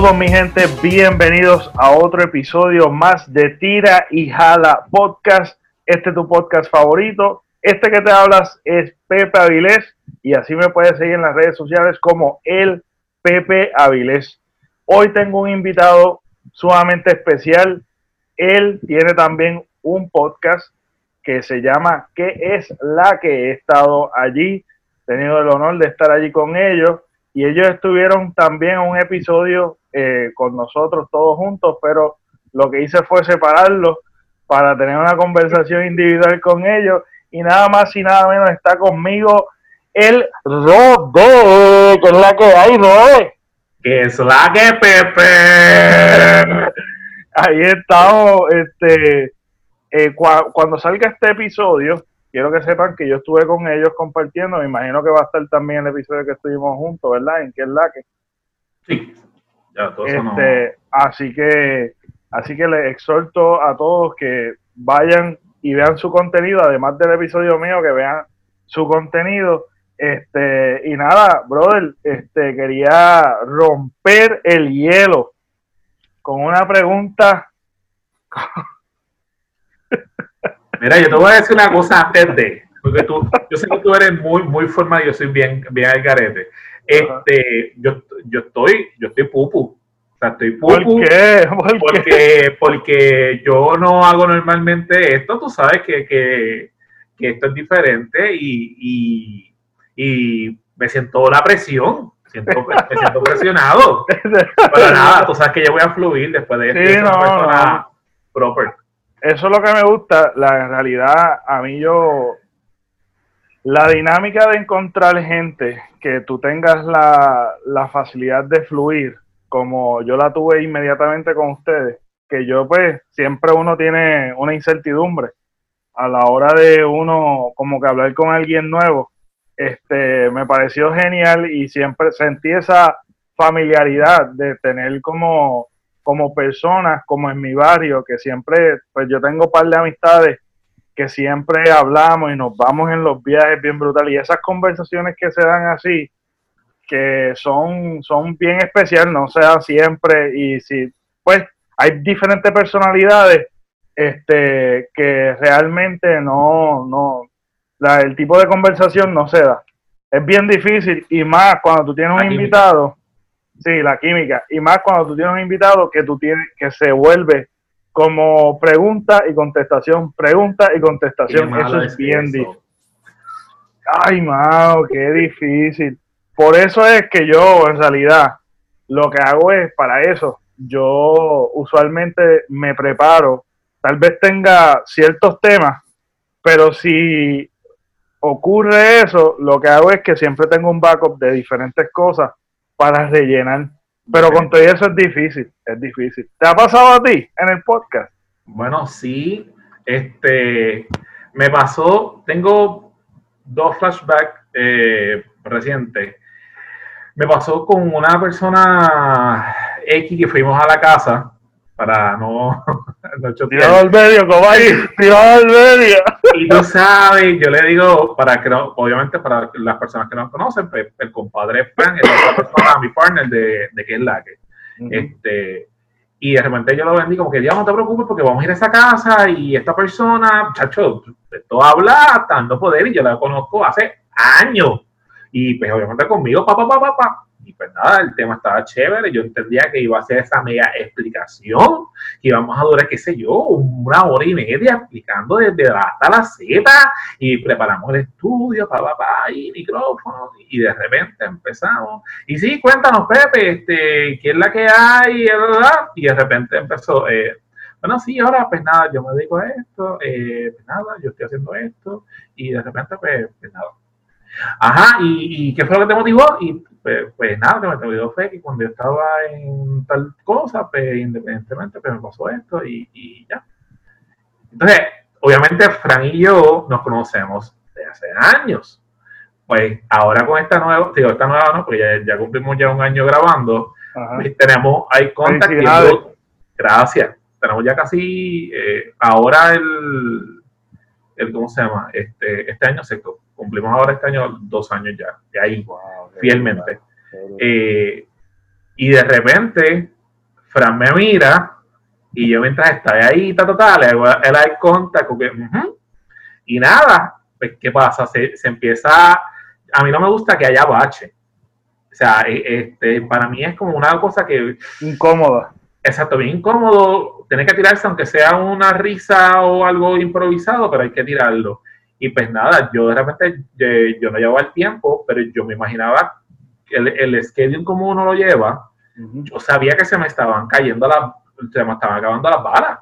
Saludos mi gente, bienvenidos a otro episodio más de Tira y Jala Podcast. Este es tu podcast favorito. Este que te hablas es Pepe Avilés y así me puedes seguir en las redes sociales como el Pepe Avilés. Hoy tengo un invitado sumamente especial. Él tiene también un podcast que se llama ¿Qué es la que he estado allí? He tenido el honor de estar allí con ellos y ellos estuvieron también en un episodio eh, con nosotros todos juntos, pero lo que hice fue separarlos para tener una conversación individual con ellos y nada más y nada menos está conmigo el Rodé, que es la que hay, Rodé. Que es la que Pepe. Ahí estamos, este, eh, cuando salga este episodio, quiero que sepan que yo estuve con ellos compartiendo, me imagino que va a estar también el episodio que estuvimos juntos, ¿verdad? En que es la que. Sí, ya, todo este, Así que, así que les exhorto a todos que vayan y vean su contenido, además del episodio mío, que vean su contenido. Este, y nada, brother, este, quería romper el hielo con una pregunta Mira, yo te voy a decir una cosa antes de, porque tú, yo sé que tú eres muy, muy formal y yo soy bien, bien al garete. Este, yo, yo estoy, yo estoy pupu. O sea, estoy pupu. ¿Por qué? porque, porque yo no hago normalmente esto. Tú sabes que, que, que esto es diferente y, y, y, me siento la presión. Siento, me siento presionado. Pero nada, tú sabes que yo voy a fluir después de esto. Sí, no, persona proper eso es lo que me gusta. La realidad, a mí yo, la dinámica de encontrar gente que tú tengas la, facilidad de fluir, como yo la tuve inmediatamente con ustedes, que yo pues siempre uno tiene una incertidumbre a la hora de uno como que hablar con alguien nuevo. Este, me pareció genial y siempre sentí esa familiaridad de tener como como personas, como en mi barrio, que siempre, pues yo tengo un par de amistades que siempre hablamos y nos vamos en los viajes bien brutales. Y esas conversaciones que se dan así, que son, son bien especiales, no se dan siempre. Y si, pues, hay diferentes personalidades este, que realmente no, no, el tipo de conversación no se da. Es bien difícil y más cuando tú tienes un invitado Sí, la química. Y más cuando tú tienes un invitado que tú tienes, que se vuelve como pregunta y contestación, pregunta y contestación. Eso es bien difícil. Ay, mao, qué difícil. Por eso es que yo, en realidad, lo que hago es para eso. Yo usualmente me preparo. Tal vez tenga ciertos temas, pero si ocurre eso, lo que hago es que siempre tengo un backup de diferentes cosas para rellenar. Pero con todo eso es difícil, es difícil. ¿Te ha pasado a ti en el podcast? Bueno, sí. Este, me pasó, tengo dos flashbacks eh, recientes. Me pasó con una persona X que fuimos a la casa para no, Tirado al medio, cobayo, tirado al medio. Y tú sabes, yo le digo, para que obviamente para las personas que no conocen, pues, el compadre Frank es otra persona, mi partner de, de que es la que. este, y de repente yo lo vendí como que ya no te preocupes porque vamos a ir a esa casa y esta persona, muchacho, todo habla tanto poder y yo la conozco hace años. Y pues obviamente conmigo, papá, papá, papá. Y pues nada, el tema estaba chévere. Yo entendía que iba a ser esa mega explicación, que íbamos a durar, qué sé yo, una hora y media explicando desde la hasta la Z. Y preparamos el estudio, papá, papá, y micrófono. Y de repente empezamos. Y sí, cuéntanos, Pepe, este, ¿qué es la que hay? Y de repente empezó. Eh, bueno, sí, ahora pues nada, yo me dedico a esto, eh, pues nada, yo estoy haciendo esto, y de repente pues, pues nada, Ajá, ¿y, qué fue lo que te motivó? Y pues, pues nada, que me motivó fue que cuando yo estaba en tal cosa, pues independientemente, pues me pasó esto y, ya. Entonces, obviamente, Fran y yo nos conocemos de hace años. Pues ahora con esta nueva, digo, esta nueva no, porque ya, cumplimos ya un año grabando, pues, tenemos, hay contacto. Gracias. Tenemos ya casi, eh, ahora el, el, ¿cómo se llama? Este, este año se cumplimos ahora este año dos años ya, de ahí, fielmente. Eh, Y de repente, Fran me mira y yo mientras está ahí, ta, ta, ta, le hago el eye contact, que, y nada, pues, ¿qué pasa? Se, se, empieza, a mí no me gusta que haya bache. O sea, e, este, para mí es como una cosa que... Incómoda. Exacto, bien incómodo. Tiene que tirarse, aunque sea una risa o algo improvisado, pero hay que tirarlo. Y pues nada, yo de repente, yo, no llevaba el tiempo, pero yo me imaginaba el, el schedule como uno lo lleva, yo sabía que se me estaban cayendo las, se me estaban acabando las balas.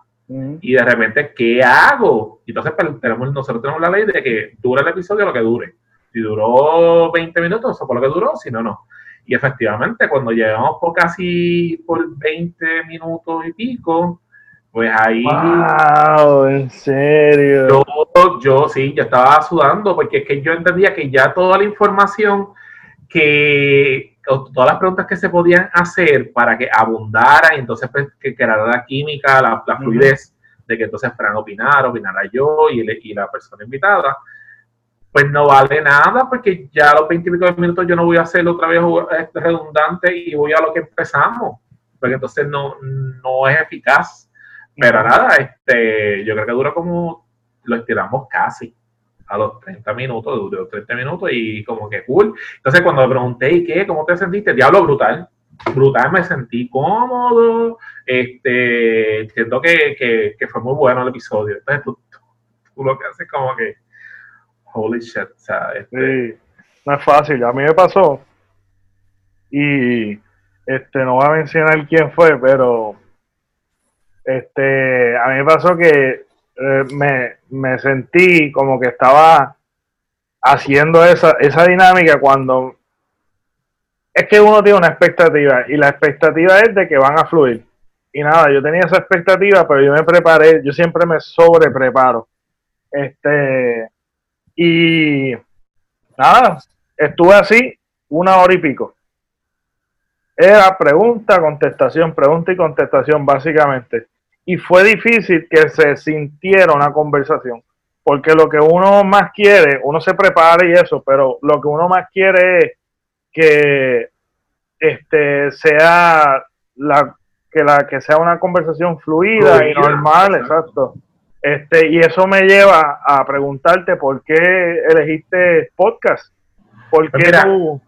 Y de repente, ¿qué hago? Entonces, pues, tenemos, nosotros tenemos la ley de que dura el episodio lo que dure. Si duró 20 minutos, eso fue lo que duró, si no, no. Y efectivamente, cuando llegamos por casi por 20 minutos y pico, pues ahí. ¡Wow! ¿En serio? Yo, yo sí, yo estaba sudando porque es que yo entendía que ya toda la información que. Todas las preguntas que se podían hacer para que abundara y entonces pues, que creara la química, la, fluidez, de que entonces Fran opinara, opinara yo y, y la persona invitada, pues no vale nada porque ya a los 20 y pico de minutos yo no voy a hacerlo otra vez este, redundante y voy a lo que empezamos, porque entonces no, no es eficaz. Pero nada, este, yo creo que dura como, lo estiramos casi a los 30 minutos, duró 30 minutos y como que cool. Entonces cuando me pregunté, ¿y qué? ¿Cómo te sentiste? Diablo, brutal. Brutal, me sentí cómodo. Este, siento que, que, que fue muy bueno el episodio. Entonces tú, tú, lo que haces como que, holy shit. Este, sí, no es fácil. A mí me pasó. Y este, no voy a mencionar quién fue, pero este, a mí me pasó que eh, me, sentí como que estaba haciendo esa, esa dinámica cuando es que uno tiene una expectativa y la expectativa es de que van a fluir. Y nada, yo tenía esa expectativa, pero yo me preparé, yo siempre me sobre preparo. Este, y nada, estuve así una hora y pico. Era pregunta, contestación, pregunta y contestación, básicamente y fue difícil que se sintiera una conversación, porque lo que uno más quiere, uno se prepara y eso, pero lo que uno más quiere es que este sea la que la que sea una conversación fluida, y normal, exacto. Este, y eso me lleva a preguntarte por qué elegiste podcast. ¿Por pues qué, tú,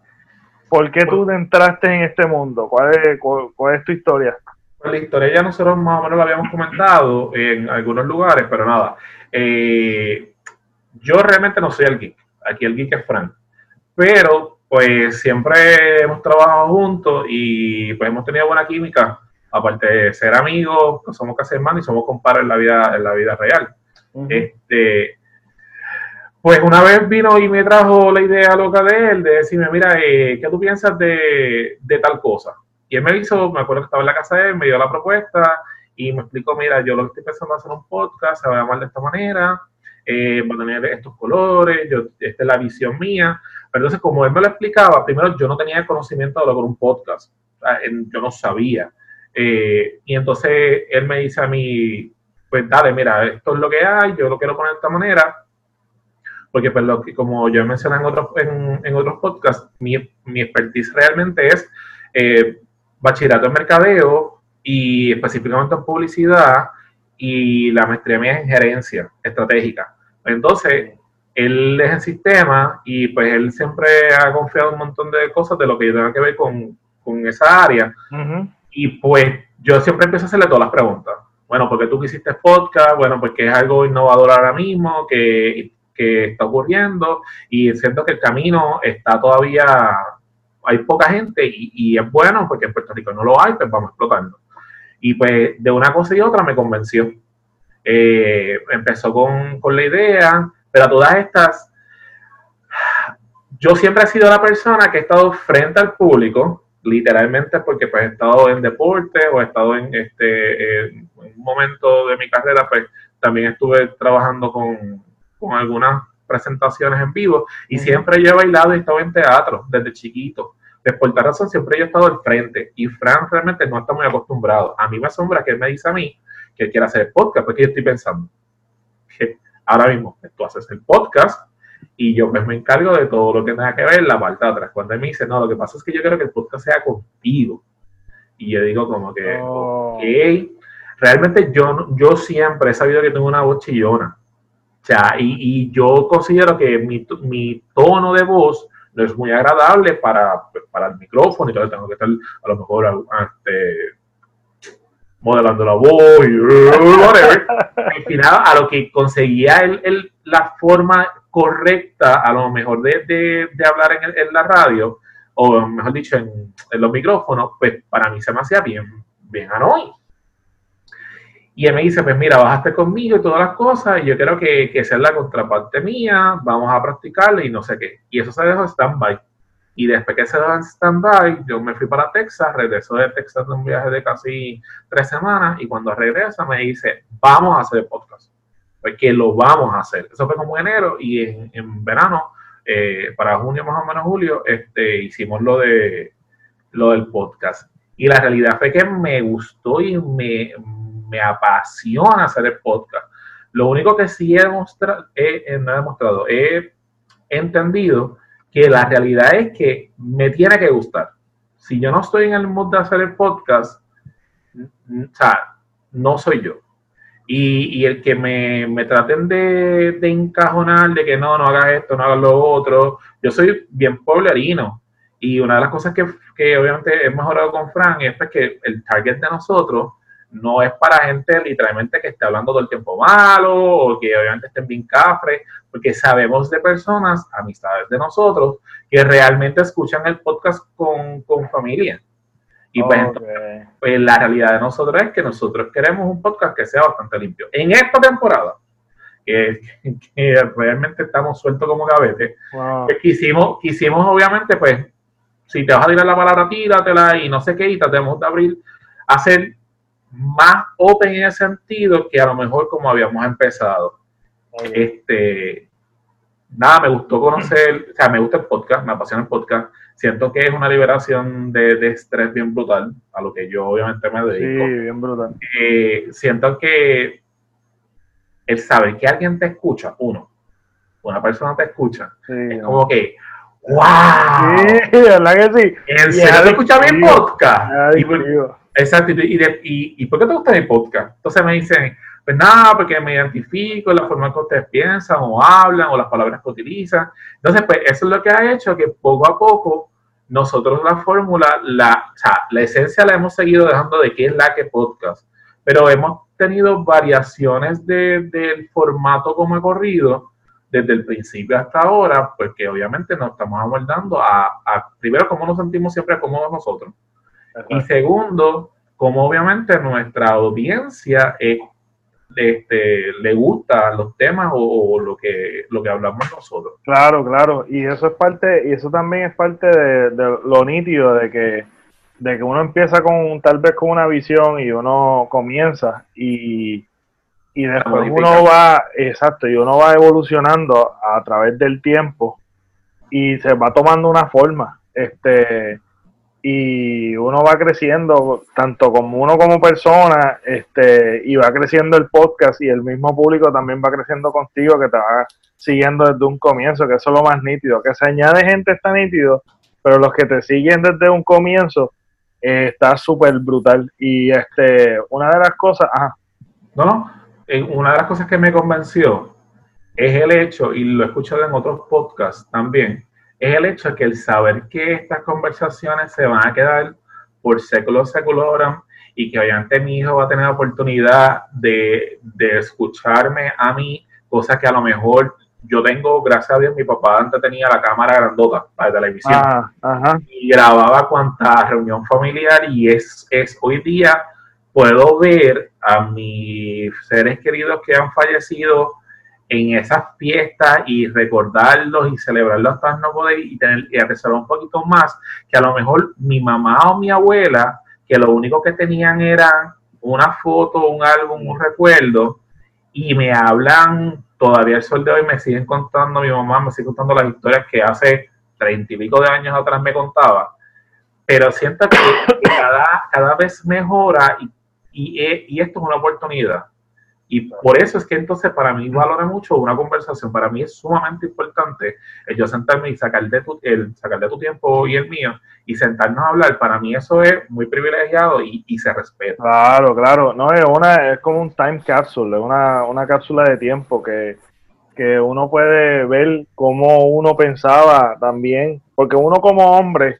¿por qué tú entraste en este mundo? ¿Cuál es, cuál es tu historia? La historia ya nosotros más o menos la habíamos comentado en algunos lugares, pero nada. Eh, yo realmente no soy el geek. Aquí el geek es Frank. Pero pues siempre hemos trabajado juntos y pues hemos tenido buena química. Aparte de ser amigos, pues somos casi hermanos y somos compadres en la vida, en la vida real. Este, pues una vez vino y me trajo la idea loca de él de decirme, mira, eh, ¿qué tú piensas de, de tal cosa? Y él me hizo, me acuerdo que estaba en la casa de él, me dio la propuesta y me explicó, mira, yo lo que estoy pensando es hacer un podcast, se va a llamar de esta manera, eh, a tener estos colores, yo, esta es la visión mía. Pero entonces, como él me lo explicaba, primero yo no tenía conocimiento de lo que era un podcast, yo no sabía. Eh, y entonces él me dice a mí, pues dale, mira, esto es lo que hay, yo lo quiero poner de esta manera, porque pues lo que, como yo mencioné en otros, en, en otros podcasts, mi, mi expertise realmente es eh, bachillerato en mercadeo y específicamente en publicidad y la maestría mía en gerencia estratégica. Entonces, él es en sistema y pues él siempre ha confiado un montón de cosas de lo que yo tenga que ver con, con esa área. Y pues yo siempre empiezo a hacerle todas las preguntas. Bueno, porque tú quisiste podcast, bueno, porque es algo innovador ahora mismo, que, que está ocurriendo y siento que el camino está todavía hay poca gente y, es bueno porque en Puerto Rico no lo hay, pues vamos explotando. Y pues de una cosa y otra me convenció. Eh, empezó con, con, la idea, pero a todas estas, yo siempre he sido la persona que he estado frente al público, literalmente porque pues he estado en deporte o he estado en este en un momento de mi carrera, pues también estuve trabajando con, con algunas presentaciones en vivo y siempre yo he bailado y he estado en teatro desde chiquito. Pues por tal razón siempre yo he estado al frente y Fran realmente no está muy acostumbrado. A mí me asombra que él me dice a mí que él quiere hacer podcast, porque yo estoy pensando que ahora mismo tú haces el podcast y yo pues me encargo de todo lo que tenga que ver la parte de atrás. Cuando él me dice, no, lo que pasa es que yo quiero que el podcast sea contigo. Y yo digo como que, oh. realmente yo, yo siempre he sabido que tengo una voz chillona. O sea, y, y yo considero que mi, mi, tono de voz no es muy agradable para, para el micrófono y todo, tengo que estar a lo mejor este, modelando la voz y whatever. Al final, a lo que conseguía el, el, la forma correcta, a lo mejor de, de, de hablar en, en, la radio, o mejor dicho, en, en, los micrófonos, pues para mí se me hacía bien, bien annoying. Y él me dice, pues mira, bajaste conmigo y todas las cosas, y yo creo que, que esa es la contraparte mía, vamos a practicarle y no sé qué. Y eso se dejó en stand-by. Y después que se dejó en stand-by, yo me fui para Texas, regreso de Texas de un viaje de casi tres semanas, y cuando regresa me dice, vamos a hacer podcast. Pues que lo vamos a hacer. Eso fue como enero, y en, en verano, eh, para junio más o menos julio, este, hicimos lo, de, lo del podcast. Y la realidad fue que me gustó y me me apasiona hacer el podcast. Lo único que sí he demostrado, he, no he demostrado, he entendido que la realidad es que me tiene que gustar. Si yo no estoy en el mood de hacer el podcast, o sea, no soy yo. Y, el que me, traten de, encajonar, de que no, no hagas esto, no hagas lo otro, yo soy bien poblarino. Y una de las cosas que, que obviamente he mejorado con Frank es pues, que el target de nosotros no es para gente literalmente que esté hablando todo el tiempo malo o que obviamente estén bien cafre, porque sabemos de personas, amistades de nosotros, que realmente escuchan el podcast con, con familia. Y pues, pues, la realidad de nosotros es que nosotros queremos un podcast que sea bastante limpio. En esta temporada, que, realmente estamos sueltos como gavete, pues quisimos, quisimos obviamente, pues, si te vas a tirar la palabra, tíratela y no sé qué, y tratemos de abrir, hacer más open en ese sentido que a lo mejor como habíamos empezado. Este, nada, me gustó conocer, o sea, me gusta el podcast, me apasiona el podcast. Siento que es una liberación de, de estrés bien brutal, a lo que yo obviamente me dedico. Sí, bien brutal. Eh, siento que el saber que alguien te escucha, uno, una persona te escucha, es como que, ¡wow! Sí, ¿verdad que sí? ¿En serio te escucha mi podcast? Exacto, y, y, y, ¿por qué te gusta mi podcast? Entonces me dicen, pues nada, porque me identifico, la forma que ustedes piensan o hablan o las palabras que utilizan. Entonces, pues eso es lo que ha hecho que poco a poco nosotros la fórmula, la, o sea, la esencia la hemos seguido dejando de qué es la que podcast, pero hemos tenido variaciones del de, formato como he corrido desde el principio hasta ahora, porque obviamente nos estamos abordando a, a primero, cómo nos sentimos siempre cómodos nosotros y segundo, como obviamente nuestra audiencia este, le gusta los temas o, lo que lo que hablamos nosotros. Claro, claro, y eso es parte y eso también es parte de, lo nítido de que de que uno empieza con tal vez con una visión y uno comienza y, y después uno va, exacto, y uno va evolucionando a través del tiempo y se va tomando una forma. Este, y uno va creciendo tanto como uno como persona este y va creciendo el podcast y el mismo público también va creciendo contigo que te va siguiendo desde un comienzo que eso es lo más nítido que se añade gente está nítido pero los que te siguen desde un comienzo eh, está súper brutal y este una de las cosas ajá. no no una de las cosas que me convenció es el hecho y lo he escuchado en otros podcasts también es el hecho de que el saber que estas conversaciones se van a quedar por séculos seculorum y que obviamente mi hijo va a tener la oportunidad de, de escucharme a mí, cosa que a lo mejor yo tengo, gracias a Dios, mi papá antes tenía la cámara grandota para televisión ah, y grababa cuanta reunión familiar y es, es hoy día puedo ver a mis seres queridos que han fallecido en esas fiestas y recordarlos y celebrarlos hasta no poder y, tener, y atesorar un poquito más, que a lo mejor mi mamá o mi abuela, que lo único que tenían era una foto, un álbum, un recuerdo, y me hablan, todavía el sol de hoy me siguen contando, mi mamá me sigue contando las historias que hace treinta y pico de años atrás me contaba, pero siento que, cada, cada vez mejora y, y, y esto es una oportunidad Y por eso es que entonces para mí valora mucho una conversación. Para mí es sumamente importante el yo sentarme y sacar de tu, el, sacar de tu tiempo y el mío y sentarnos a hablar. Para mí eso es muy privilegiado y, y se respeta. Claro, claro. No, es, una, es como un time capsule, una, una cápsula de tiempo que, que uno puede ver cómo uno pensaba también. Porque uno como hombre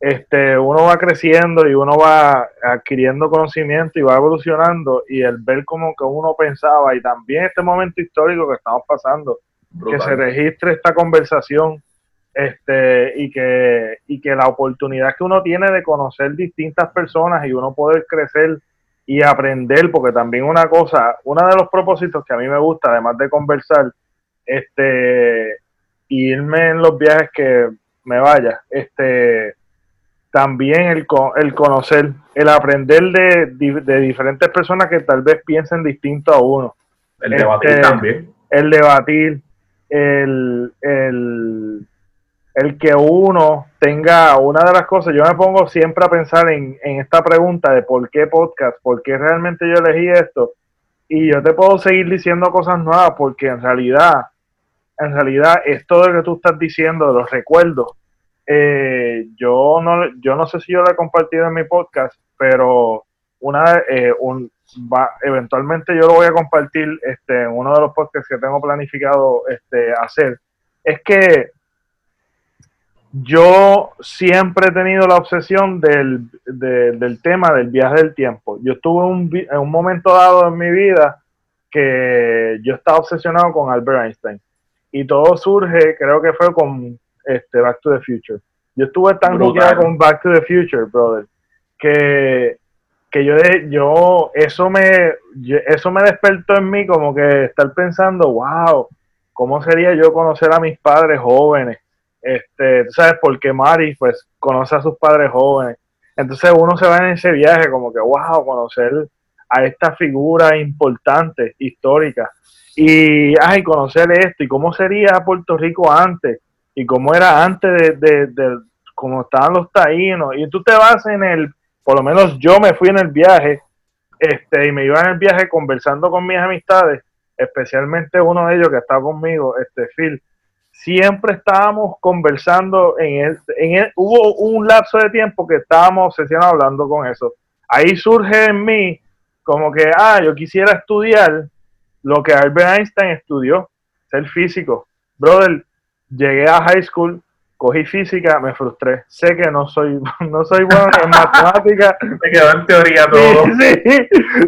este, uno va creciendo y uno va adquiriendo conocimiento y va evolucionando y el ver como que uno pensaba y también este momento histórico que estamos pasando, que se registre esta conversación este, y, que, y que la oportunidad que uno tiene de conocer distintas personas y uno poder crecer y aprender, porque también una cosa, uno de los propósitos que a mí me gusta, además de conversar, este, irme en los viajes que me vaya, este, también el, el conocer, el aprender de, diferentes personas que tal vez piensen distinto a uno. El debatir este, también. El debatir, el, el, el, que uno tenga una de las cosas, yo me pongo siempre a pensar en, en esta pregunta de por qué podcast, por qué realmente yo elegí esto. Y yo te puedo seguir diciendo cosas nuevas porque en realidad, en realidad, esto de que tú estás diciendo, de los recuerdos, eh, yo no yo no sé si yo lo he compartido en mi podcast, pero una eh, un, eventualmente yo lo voy a compartir este, en uno de los podcasts que tengo planificado este, hacer. Es que yo siempre he tenido la obsesión del, del tema del viaje del tiempo. Yo estuve un, en un momento dado en mi vida que yo estaba obsesionado con Albert Einstein. Y todo surge, creo que fue con este, Back to the Future. Yo estuve tan bloqueado con Back to the Future, brother, que, que yo, yo eso, me, eso me despertó en mí como que estar pensando, wow, ¿cómo sería yo conocer a mis padres jóvenes? Este, ¿tú ¿Sabes? Porque Mari, pues, conoce a sus padres jóvenes. Entonces uno se va en ese viaje como que, wow, conocer a esta figura importante, histórica. Y, ay, conocer esto, y cómo sería Puerto Rico antes, y cómo era antes de, de, de cómo estaban los taínos, y tú te vas en el, por lo menos yo me fui en el viaje, este, y me iba en el viaje conversando con mis amistades, especialmente uno de ellos que está conmigo, este Phil, siempre estábamos conversando en el, en el, hubo un lapso de tiempo que estábamos obsesionados hablando con eso. Ahí surge en mí como que, ah, yo quisiera estudiar lo que Albert Einstein estudió, ser físico. Brother, llegué a high school, cogí física, me frustré. Sé que no soy, no soy bueno en matemáticas. Me quedó en teoría todo.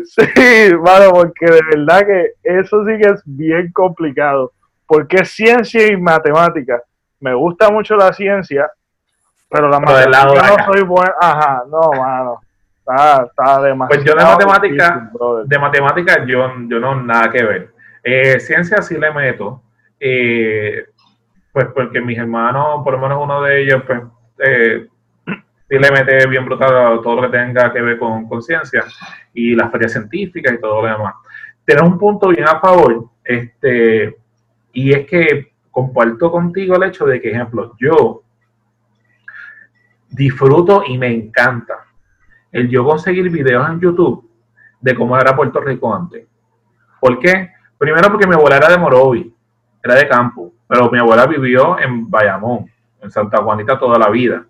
Sí, sí, bueno, porque de verdad que eso sí que es bien complicado. Porque es ciencia y matemática. Me gusta mucho la ciencia, pero la matemática no soy bueno. Ajá, no, mano. Está, está demasiado. Pues yo de matemática, de matemática yo, yo no nada que ver. Eh, ciencia sí le meto. Eh, pues porque mis hermanos, por lo menos uno de ellos, pues eh, sí le mete bien brutal todo lo que tenga que ver con conciencia y las ferias científicas y todo lo demás. Tienes un punto bien a favor, este, y es que comparto contigo el hecho de que, ejemplo, yo disfruto y me encanta el yo conseguir videos en YouTube de cómo era Puerto Rico antes. ¿Por qué? Primero porque mi abuela era de Morovi, era de campo pero mi abuela vivió en Bayamón, en Santa Juanita toda la vida.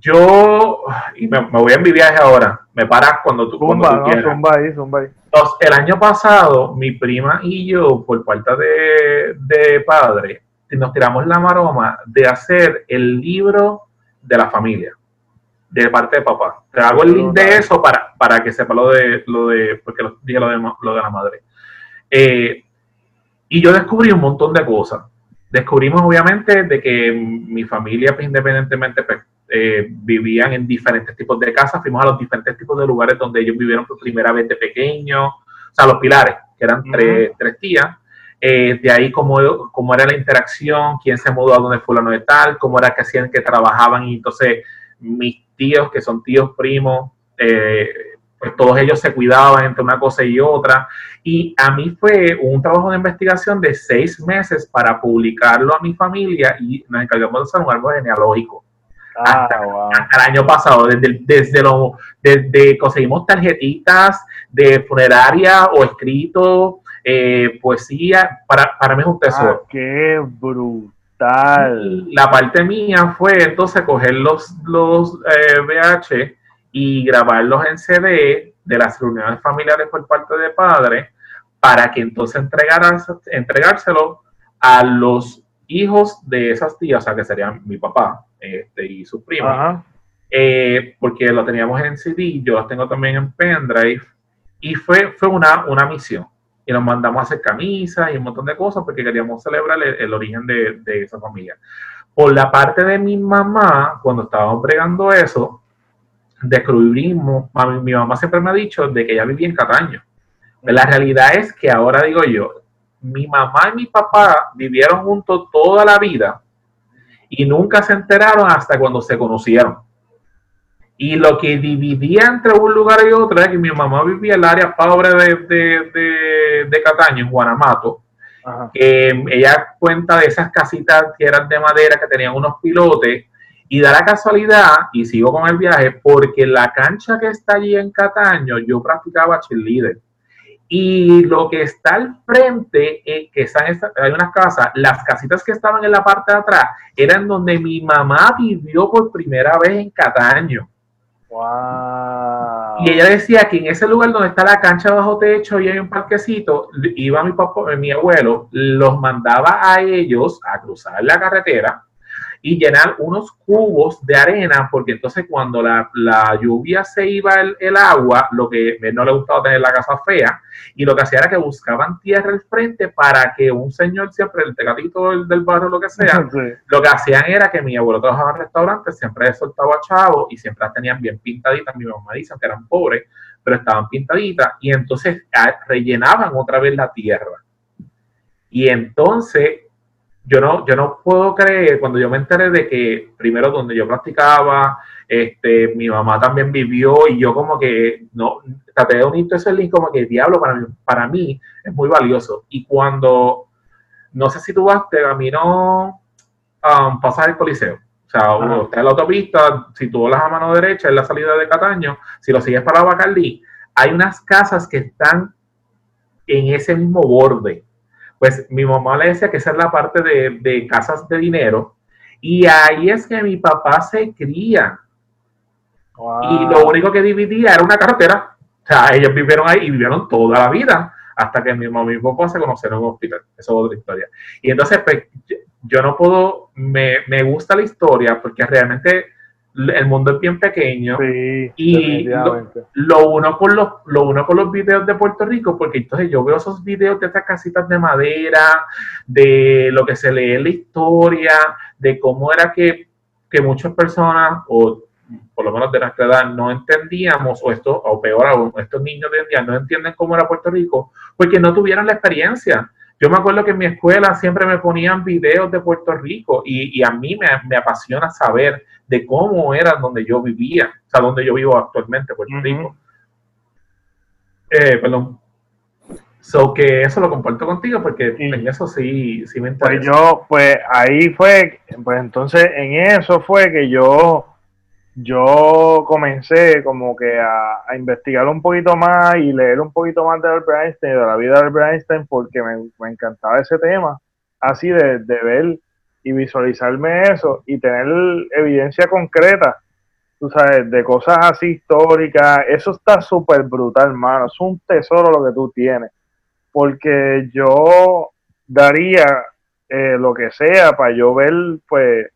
Yo, y me, voy en mi viaje ahora, me paras cuando tú, cuando tú quieras. Entonces, el año pasado, mi prima y yo, por parte de, de padre, nos tiramos la maroma de hacer el libro de la familia, de parte de papá. Te hago el link de eso para, para que sepa lo de, lo de porque dije lo de, lo de la madre. Eh, y yo descubrí un montón de cosas. Descubrimos obviamente de que mi familia, pues, independientemente, pues, eh, vivían en diferentes tipos de casas. Fuimos a los diferentes tipos de lugares donde ellos vivieron por primera vez de pequeños. O sea, los pilares, que eran tres, tres tías. Eh, de ahí cómo, cómo, era la interacción, quién se mudó a donde fulano de tal, cómo era que hacían que trabajaban y entonces mis tíos, que son tíos primos, eh, pues todos ellos se cuidaban entre una cosa y otra. Y a mí fue un trabajo de investigación de seis meses para publicarlo a mi familia y nos encargamos de hacer un árbol genealógico. Ah, hasta, el año pasado, desde, desde, lo, desde conseguimos tarjetitas de funeraria o escrito, eh, poesía, para, para mí es un tesoro. Ah, ¡Qué brutal! La parte mía fue entonces coger los, los eh, VH y grabarlos en CD de las reuniones familiares por parte de padre para que entonces entregárselo a los hijos de esas tías, o sea, que serían mi papá este, y sus primos, eh, porque lo teníamos en CD, yo los tengo también en pendrive, y fue, fue una, una misión. Y nos mandamos a hacer camisas y un montón de cosas porque queríamos celebrar el, origen de, de, esa familia. Por la parte de mi mamá, cuando estábamos bregando eso, descubrimos, mi mamá siempre me ha dicho de que ella vivía en Cataño. La realidad es que ahora digo yo, mi mamá y mi papá vivieron juntos toda la vida y nunca se enteraron hasta cuando se conocieron. Y lo que dividía entre un lugar y otro era que mi mamá vivía en el área pobre de, de, Cataño, en Guanamato. Que ella cuenta de esas casitas que eran de madera que tenían unos pilotes. Y da la casualidad, y sigo con el viaje, porque la cancha que está allí en Cataño, yo practicaba cheerleader. Y lo que está al frente, eh, que están hay unas casas, las casitas que estaban en la parte de atrás, eran donde mi mamá vivió por primera vez en Cataño. Wow. Y ella decía que en ese lugar donde está la cancha bajo techo y hay un parquecito, iba mi papá, mi abuelo, los mandaba a ellos a cruzar la carretera y llenar unos cubos de arena, porque entonces cuando la, lluvia se iba el, agua, lo que no le gustaba tener la casa fea, y lo que hacía era que buscaban tierra al frente para que un señor siempre, el tegatito del, barrio, lo que sea, lo que hacían era que mi abuelo trabajaba en restaurantes, siempre soltaba chavo y siempre las tenían bien pintaditas, mi mamá dice que eran pobres, pero estaban pintaditas, y entonces ah, rellenaban otra vez la tierra. Y entonces yo no, yo no puedo creer, cuando yo me enteré de que primero donde yo practicaba, este, mi mamá también vivió y yo como que no, traté de unir ese link como que diablo para mí, para mí es muy valioso. Y cuando, no sé si tú vas de camino, um, pasar el coliseo. O sea, uno está en la autopista, si tú vas a mano derecha es la salida de Cataño, si lo sigues para Bacardí, hay unas casas que están en ese mismo borde pues mi mamá le decía que esa es la parte de, casas de dinero. Y ahí es que mi papá se cría. Y lo único que dividía era una carretera. O sea, ellos vivieron ahí y vivieron toda la vida hasta que mi mamá y mi papá se conocieron en un hospital. Eso es otra historia. Y entonces, pues, yo no puedo, me, me gusta la historia porque realmente el mundo es bien pequeño. Y lo, uno con los lo uno con los videos de Puerto Rico porque entonces yo veo esos videos de estas casitas de madera de lo que se lee en la historia de cómo era que, que muchas personas o por lo menos de nuestra edad no entendíamos o esto o peor aún estos niños de hoy día no entienden cómo era Puerto Rico porque no tuvieron la experiencia yo me acuerdo que en mi escuela siempre me ponían videos de Puerto Rico y, a mí me, apasiona saber de cómo era donde yo vivía, o sea, donde yo vivo actualmente, Puerto Rico. Eh, perdón. So que eso lo comparto contigo porque en eso sí, sí me pues interesa. Pues yo, pues ahí fue, pues entonces en eso fue que yo yo comencé como que a, investigar un poquito más y leer un poquito más de Albert Einstein, de la vida de Albert Einstein, porque me, encantaba ese tema, así de, ver y visualizarme eso y tener evidencia concreta, tú sabes, de cosas así históricas, eso está súper brutal, hermano, es un tesoro lo que tú tienes, porque yo daría eh, lo que sea para yo ver, pues,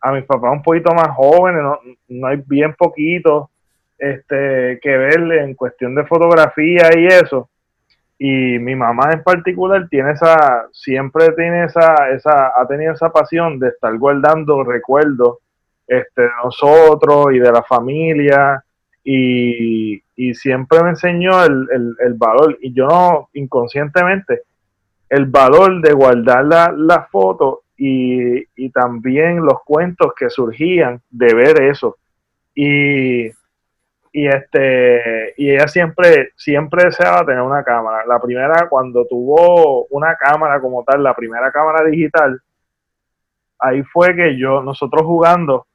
a mis papás un poquito más jóvenes, no, hay bien poquito este, que verle en cuestión de fotografía y eso. Y mi mamá en particular tiene esa, siempre tiene esa, esa, ha tenido esa pasión de estar guardando recuerdos este, de nosotros y de la familia. Y, siempre me enseñó el, el, valor, y yo no, inconscientemente, el valor de guardar la, la foto y, también los cuentos que surgían de ver eso. Y, y este y ella siempre siempre deseaba tener una cámara la primera cuando tuvo una cámara como tal la primera cámara digital ahí fue que yo nosotros jugando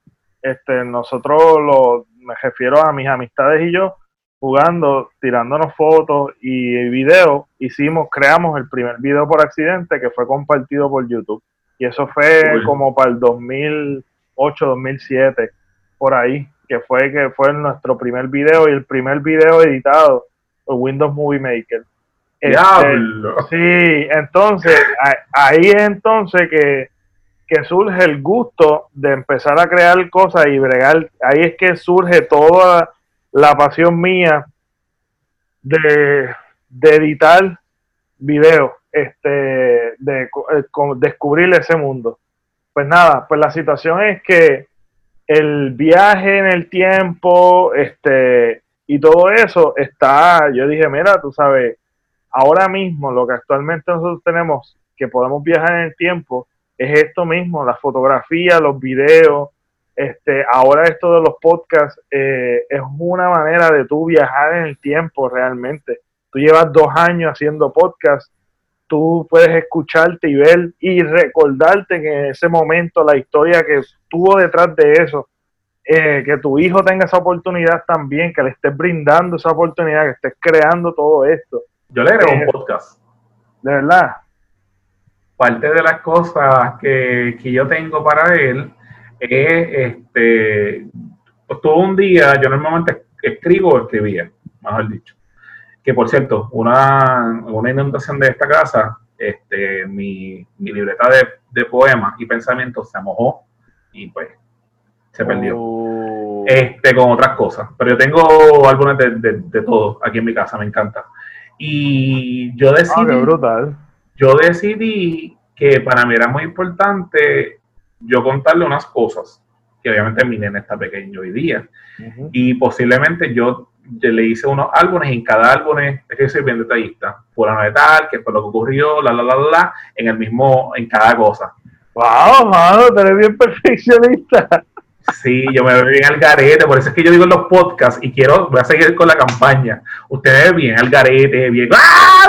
este, nosotros lo, me refiero a mis amistades y yo, jugando, tirándonos fotos y videos, hicimos, creamos el primer video por accidente que fue compartido por YouTube. Y eso fue como para el 2008, 2007, por ahí, que fue que fue nuestro primer video y el primer video editado por Windows Movie Maker. Este, sí, entonces, ahí es entonces que, que surge el gusto de empezar a crear cosas y bregar. Ahí es que surge toda la pasión mía de, editar videos, este, de, eh, descubrir ese mundo. Pues nada, pues la situación es que el viaje en el tiempo, este, y todo eso está, yo dije, mira, tú sabes, ahora mismo lo que actualmente nosotros tenemos, que podemos viajar en el tiempo, es esto mismo, la fotografía, los videos, este, ahora esto de los podcasts eh, es una manera de tú viajar en el tiempo realmente. Tú llevas dos años haciendo podcast, tú puedes escucharte y ver y recordarte que en ese momento la historia que tuvo detrás de eso, eh, que tu hijo tenga esa oportunidad también, que le estés brindando esa oportunidad, que estés creando todo esto. Yo le agrego un eh, podcast. De verdad. Parte de las cosas que, que yo tengo para él es, este, pues, todo un día, yo normalmente escribo o escribía, mejor dicho. Que por cierto, una, una inundación de esta casa, este, mi, mi libreta de, de, poemas y pensamientos se mojó y pues se perdió. Oh. Este, con otras cosas. Pero yo tengo álbumes de, de, todo aquí en mi casa, me encanta. Y yo ah, decidí. brutal. Yo decidí que para mí era muy importante yo contarle unas cosas, que obviamente mi nene está pequeño hoy día, y posiblemente yo, le hice unos álbumes y en cada álbum, es que soy bien detallista, fulano de tal, que fue lo que ocurrió, la, la, la, la, en el mismo, en cada cosa. Wow, mano, tú eres bien perfeccionista. Sí, yo me veo bien al garete, por eso es que yo digo en los podcasts y quiero, voy a seguir con la campaña. Ustedes bien al garete, bien. ¡Ah,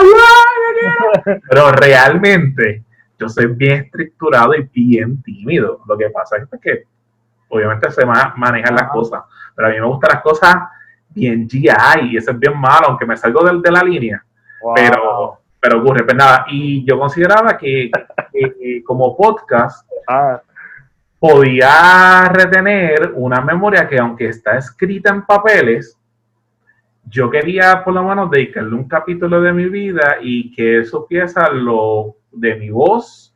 Pero realmente yo soy bien estructurado y bien tímido. Lo que pasa es que obviamente se manejan las cosas, pero a mí me gustan las cosas bien GI y eso es bien malo, aunque me salgo de, de la línea. Pero, pero ocurre, pues nada. Y yo consideraba que, como podcast ah. podía retener una memoria que aunque está escrita en papeles, yo quería por lo menos dedicarle un capítulo de mi vida y que eso pieza lo de mi voz,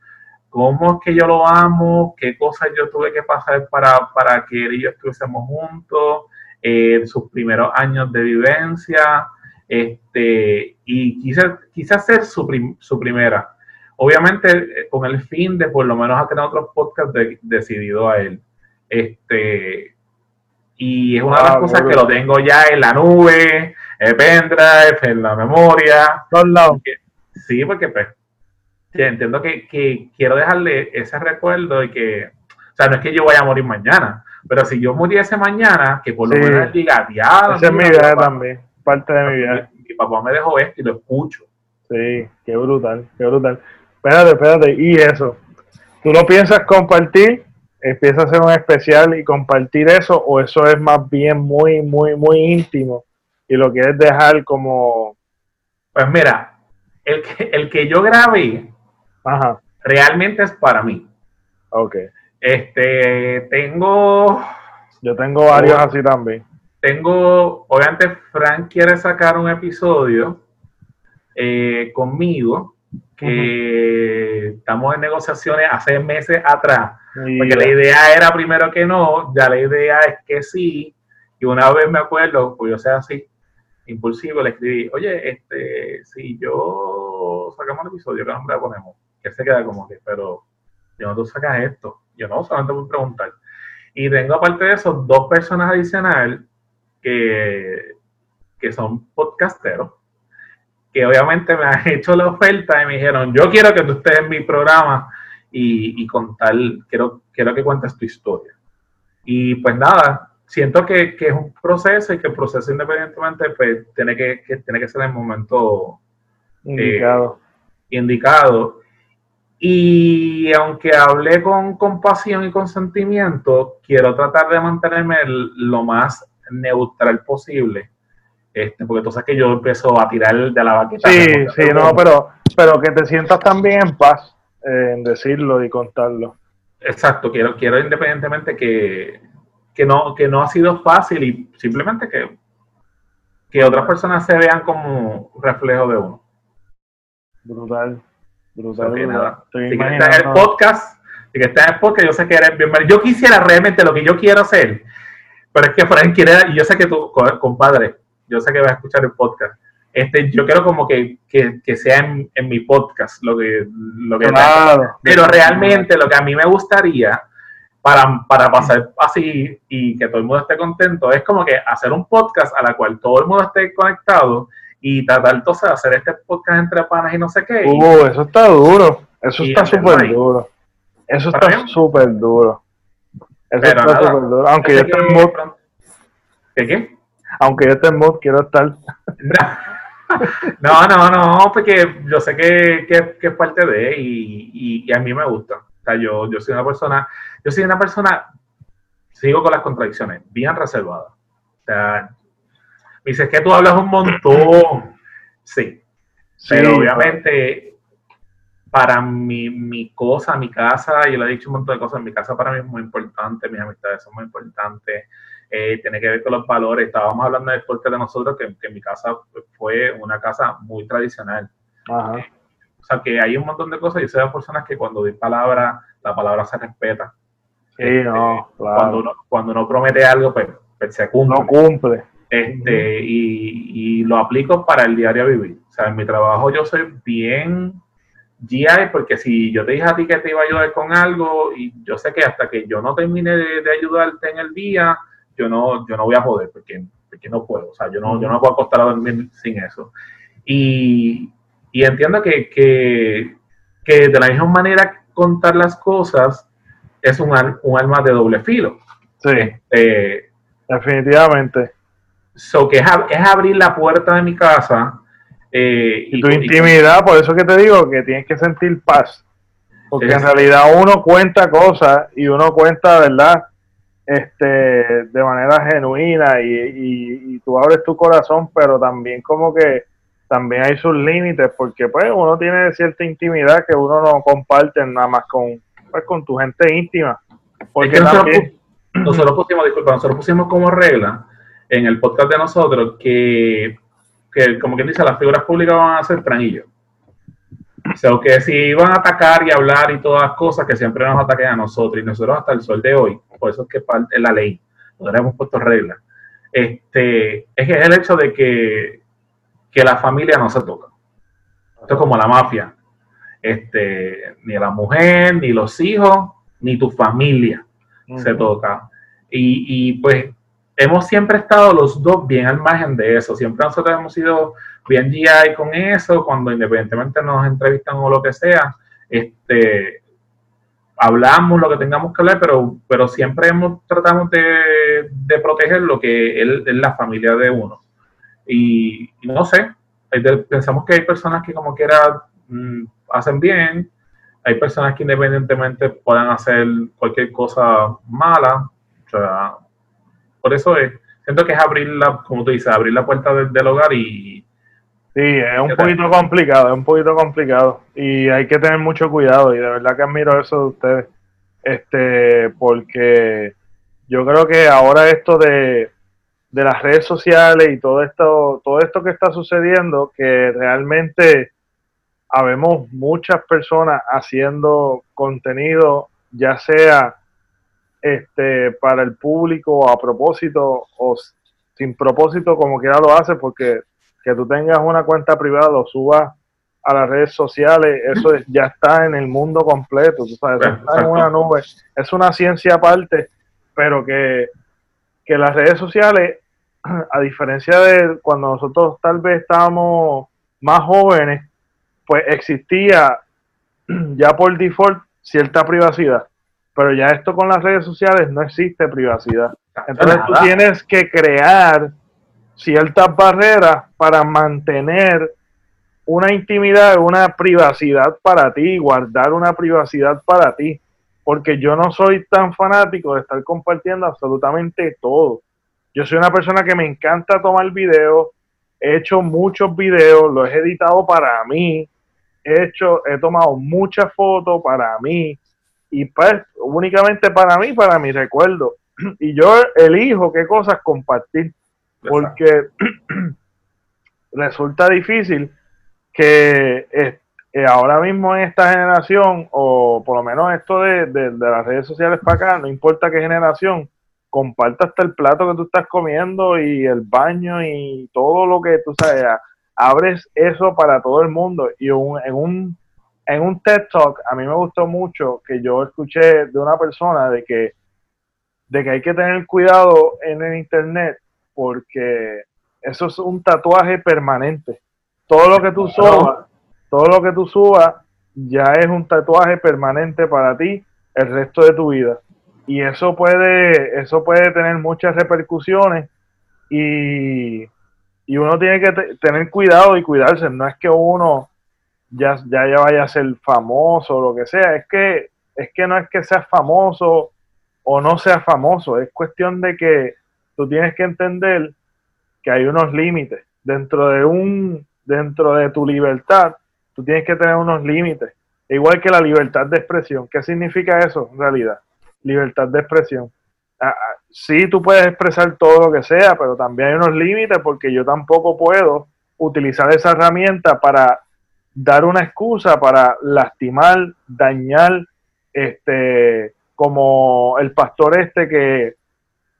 cómo es que yo lo amo, qué cosas yo tuve que pasar para, para que él y yo estuviésemos juntos, eh, sus primeros años de vivencia, este, y quise, quise hacer su, su primera. Obviamente eh, con el fin de por lo menos tener otros podcasts decidido a él. Este, y es una de las ah, cosas que lo tengo ya en la nube, en pendrive, en la memoria. Sí, porque pues, entiendo que, quiero dejarle ese recuerdo y que, o sea, no es que yo vaya a morir mañana, pero si yo muriese mañana, que por lo menos diga, diablo. Esa es mi vida también, parte de mi vida. Mi, papá me dejó esto y lo escucho. Sí, qué brutal, qué brutal. Espérate, espérate, y eso, ¿tú lo piensas compartir? ¿Empieza a hacer un especial y compartir eso? ¿O eso es más bien muy, muy, muy íntimo y lo quieres dejar como... Pues mira, el que, el que yo grabé Ajá. realmente es para mí. Ok. Este, tengo... Yo tengo varios así también. Tengo, obviamente Frank quiere sacar un episodio eh, conmigo, que estamos en negociaciones hace meses atrás, porque la idea era primero que no, ya la idea es que sí, y una vez me acuerdo, pues yo sé así, impulsivo, le escribí, oye, este, si yo sacamos el episodio, ¿qué nombre le ponemos? que se queda como que, pero ¿de dónde tú sacas esto? Yo no, solamente a preguntar. Y tengo aparte de eso dos personas adicionales que, que son podcasteros, que obviamente me han hecho la oferta y me dijeron, yo quiero que tú estés en mi programa y, y contar, quiero, quiero que cuentes tu historia. Y pues nada, siento que, que, es un proceso y que el proceso independientemente pues tiene que, tiene que ser en el momento indicado. Eh, indicado Y aunque hablé con compasión y consentimiento, quiero tratar de mantenerme lo más neutral posible. Este, porque tú sabes que yo empiezo a tirar de la vaquita. Sí, sí, no, pero, pero que te sientas también en paz eh, en decirlo y contarlo. Exacto, quiero, quiero independientemente que, que, no, que no ha sido fácil y simplemente que, que otras personas se vean como reflejo de uno. Brutal. Brutal. Si que está en el podcast, si que está en el podcast, yo sé que eres bienvenido. Yo quisiera realmente lo que yo quiero hacer, pero es que Frank quiere, y yo sé que tú, compadre, yo sé que vas a escuchar el podcast. Este, yo quiero como que, que, sea en, en, mi podcast lo que, lo que claro. pero realmente lo que a mí me gustaría para, para pasar así y que todo el mundo esté contento es como que hacer un podcast a la cual todo el mundo esté conectado y tratar entonces de hacer este podcast entre panas y no sé qué. Uh, eso está duro. Eso está súper duro. Eso está súper duro. Eso está súper duro. Aunque yo esté en mood. ¿Qué qué? Aunque yo esté en mood, quiero estar. no, no, no, porque yo sé que, que, es parte de y, y, a mí me gusta. O sea, yo, yo soy una persona, yo soy una persona, sigo con las contradicciones, bien reservada. O sea, me dices que tú hablas un montón. Sí. pero obviamente, para mi, mi cosa, mi casa, yo le he dicho un montón de cosas, mi casa para mí es muy importante, mis amistades son muy importantes, eh, tiene que ver con los valores. Estábamos hablando del de nosotros, que, que mi casa fue una casa muy tradicional. Ajá. O sea, que hay un montón de cosas. Yo soy de personas que cuando di palabra, la palabra se respeta. Sí, no, este, claro. Cuando uno, cuando uno promete algo, pues, pues se cumple. No cumple. Este, y, lo aplico para el diario vivir. O sea, en mi trabajo yo soy bien GI porque si yo te dije a ti que te iba a ayudar con algo y yo sé que hasta que yo no termine de, ayudarte en el día, yo no, yo no voy a poder porque, porque no puedo. O sea, yo no, yo no puedo acostar a dormir sin eso. Y, entiendo que, que, que, de la misma manera contar las cosas es un, un arma de doble filo. Sí. Eh, definitivamente. So que es, abrir la puerta de mi casa. Eh, y, tu intimidad, por eso que te digo que tienes que sentir paz. Porque en realidad uno cuenta cosas y uno cuenta, ¿verdad? Este, de manera genuina y, tú abres tu corazón, pero también como que también hay sus límites porque pues uno tiene cierta intimidad que uno no comparte nada más con, pues, con tu gente íntima. Porque nosotros, nosotros pusimos, disculpa, nosotros pusimos como regla en el podcast de nosotros que, que como quien dice, las figuras públicas van a ser franillos. O sea, que si iban a atacar y hablar y todas las cosas, que siempre nos ataquen a nosotros, y nosotros hasta el sol de hoy, por eso es que parte la ley, nosotros hemos puesto reglas, este, es que es el hecho de que, que la familia no se toca. Esto es como la mafia. Este, ni la mujer, ni los hijos, ni tu familia se toca. Y, y pues hemos siempre estado los dos bien al margen de eso. Siempre nosotros hemos sido bien GI con eso, cuando independientemente nos entrevistan o lo que sea, este, hablamos lo que tengamos que hablar, pero, pero siempre hemos tratado de, proteger lo que es, la familia de uno. Y, no sé, pensamos que hay personas que como quiera mm, hacen bien, hay personas que independientemente puedan hacer cualquier cosa mala. O sea, por eso es, siento que es abrir la, como tú dices, abrir la puerta del hogar y... Sí, es un poquito complicado, es un poquito complicado. Y hay que tener mucho cuidado y de verdad que admiro eso de ustedes, este, porque yo creo que ahora esto de, de las redes sociales y todo esto, todo esto que está sucediendo, que realmente habemos muchas personas haciendo contenido, ya sea este, para el público a propósito o sin propósito, como quiera lo hace, porque que tú tengas una cuenta privada, lo subas a las redes sociales, eso ya está en el mundo completo, tú sabes, está en una nube. Es una ciencia aparte, pero que, que las redes sociales, a diferencia de cuando nosotros tal vez estábamos más jóvenes, pues existía ya por default cierta privacidad. Pero ya esto con las redes sociales no existe privacidad. Entonces tú tienes que crear ciertas barreras para mantener una intimidad, una privacidad para ti, guardar una privacidad para ti, porque yo no soy tan fanático de estar compartiendo absolutamente todo. Yo soy una persona que me encanta tomar videos, he hecho muchos videos, los he editado para mí, he hecho, he tomado muchas fotos para mí y pues únicamente para mí, para mi recuerdo. Y yo elijo qué cosas compartir, porque resulta difícil que eh, ahora mismo en esta generación, o por lo menos esto de, de, las redes sociales para acá, no importa qué generación, comparta hasta el plato que tú estás comiendo y el baño y todo lo que tú sabes, abres eso para todo el mundo. Y en, un, en un TED Talk, a mí me gustó mucho que yo escuché de una persona de que, de que hay que tener cuidado en el Internet porque eso es un tatuaje permanente. Todo lo que tú subas, todo lo que tú subas ya es un tatuaje permanente para ti el resto de tu vida. Y eso puede, eso puede tener muchas repercusiones y, uno tiene que tener cuidado y cuidarse. No es que uno ya, ya, ya vaya a ser famoso lo que sea, es que, es que no es que seas famoso o no seas famoso, es cuestión de que tú tienes que entender que hay unos límites. Dentro de un, dentro de tu libertad, tú tienes que tener unos límites. Igual que la libertad de expresión. ¿Qué significa eso en realidad? Libertad de expresión. Ah, ah, sí, tú puedes expresar todo lo que sea, pero también hay unos límites porque yo tampoco puedo utilizar esa herramienta para dar una excusa para lastimar, dañar, este, como el pastor este que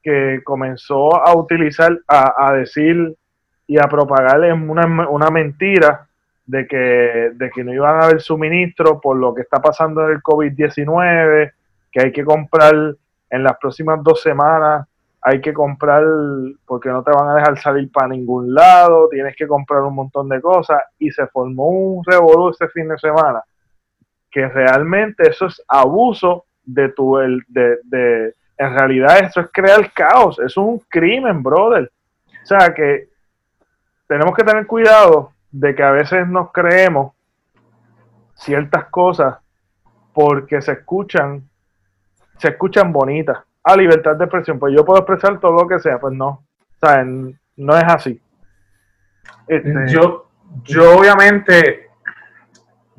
que comenzó a utilizar, a, decir y a propagar una, una mentira de que, de que no iban a haber suministro por lo que está pasando en el COVID-19, que hay que comprar en las próximas dos semanas, hay que comprar porque no te van a dejar salir para ningún lado, tienes que comprar un montón de cosas y se formó un revolú ese fin de semana, que realmente eso es abuso de tu, el, de, en realidad esto es crear caos, eso es un crimen, brother. O sea que tenemos que tener cuidado de que a veces nos creemos ciertas cosas porque se escuchan, se escuchan bonitas. A ah, libertad de expresión, pues yo puedo expresar todo lo que sea, pues no. O sea, no es así. Este, yo, yo obviamente,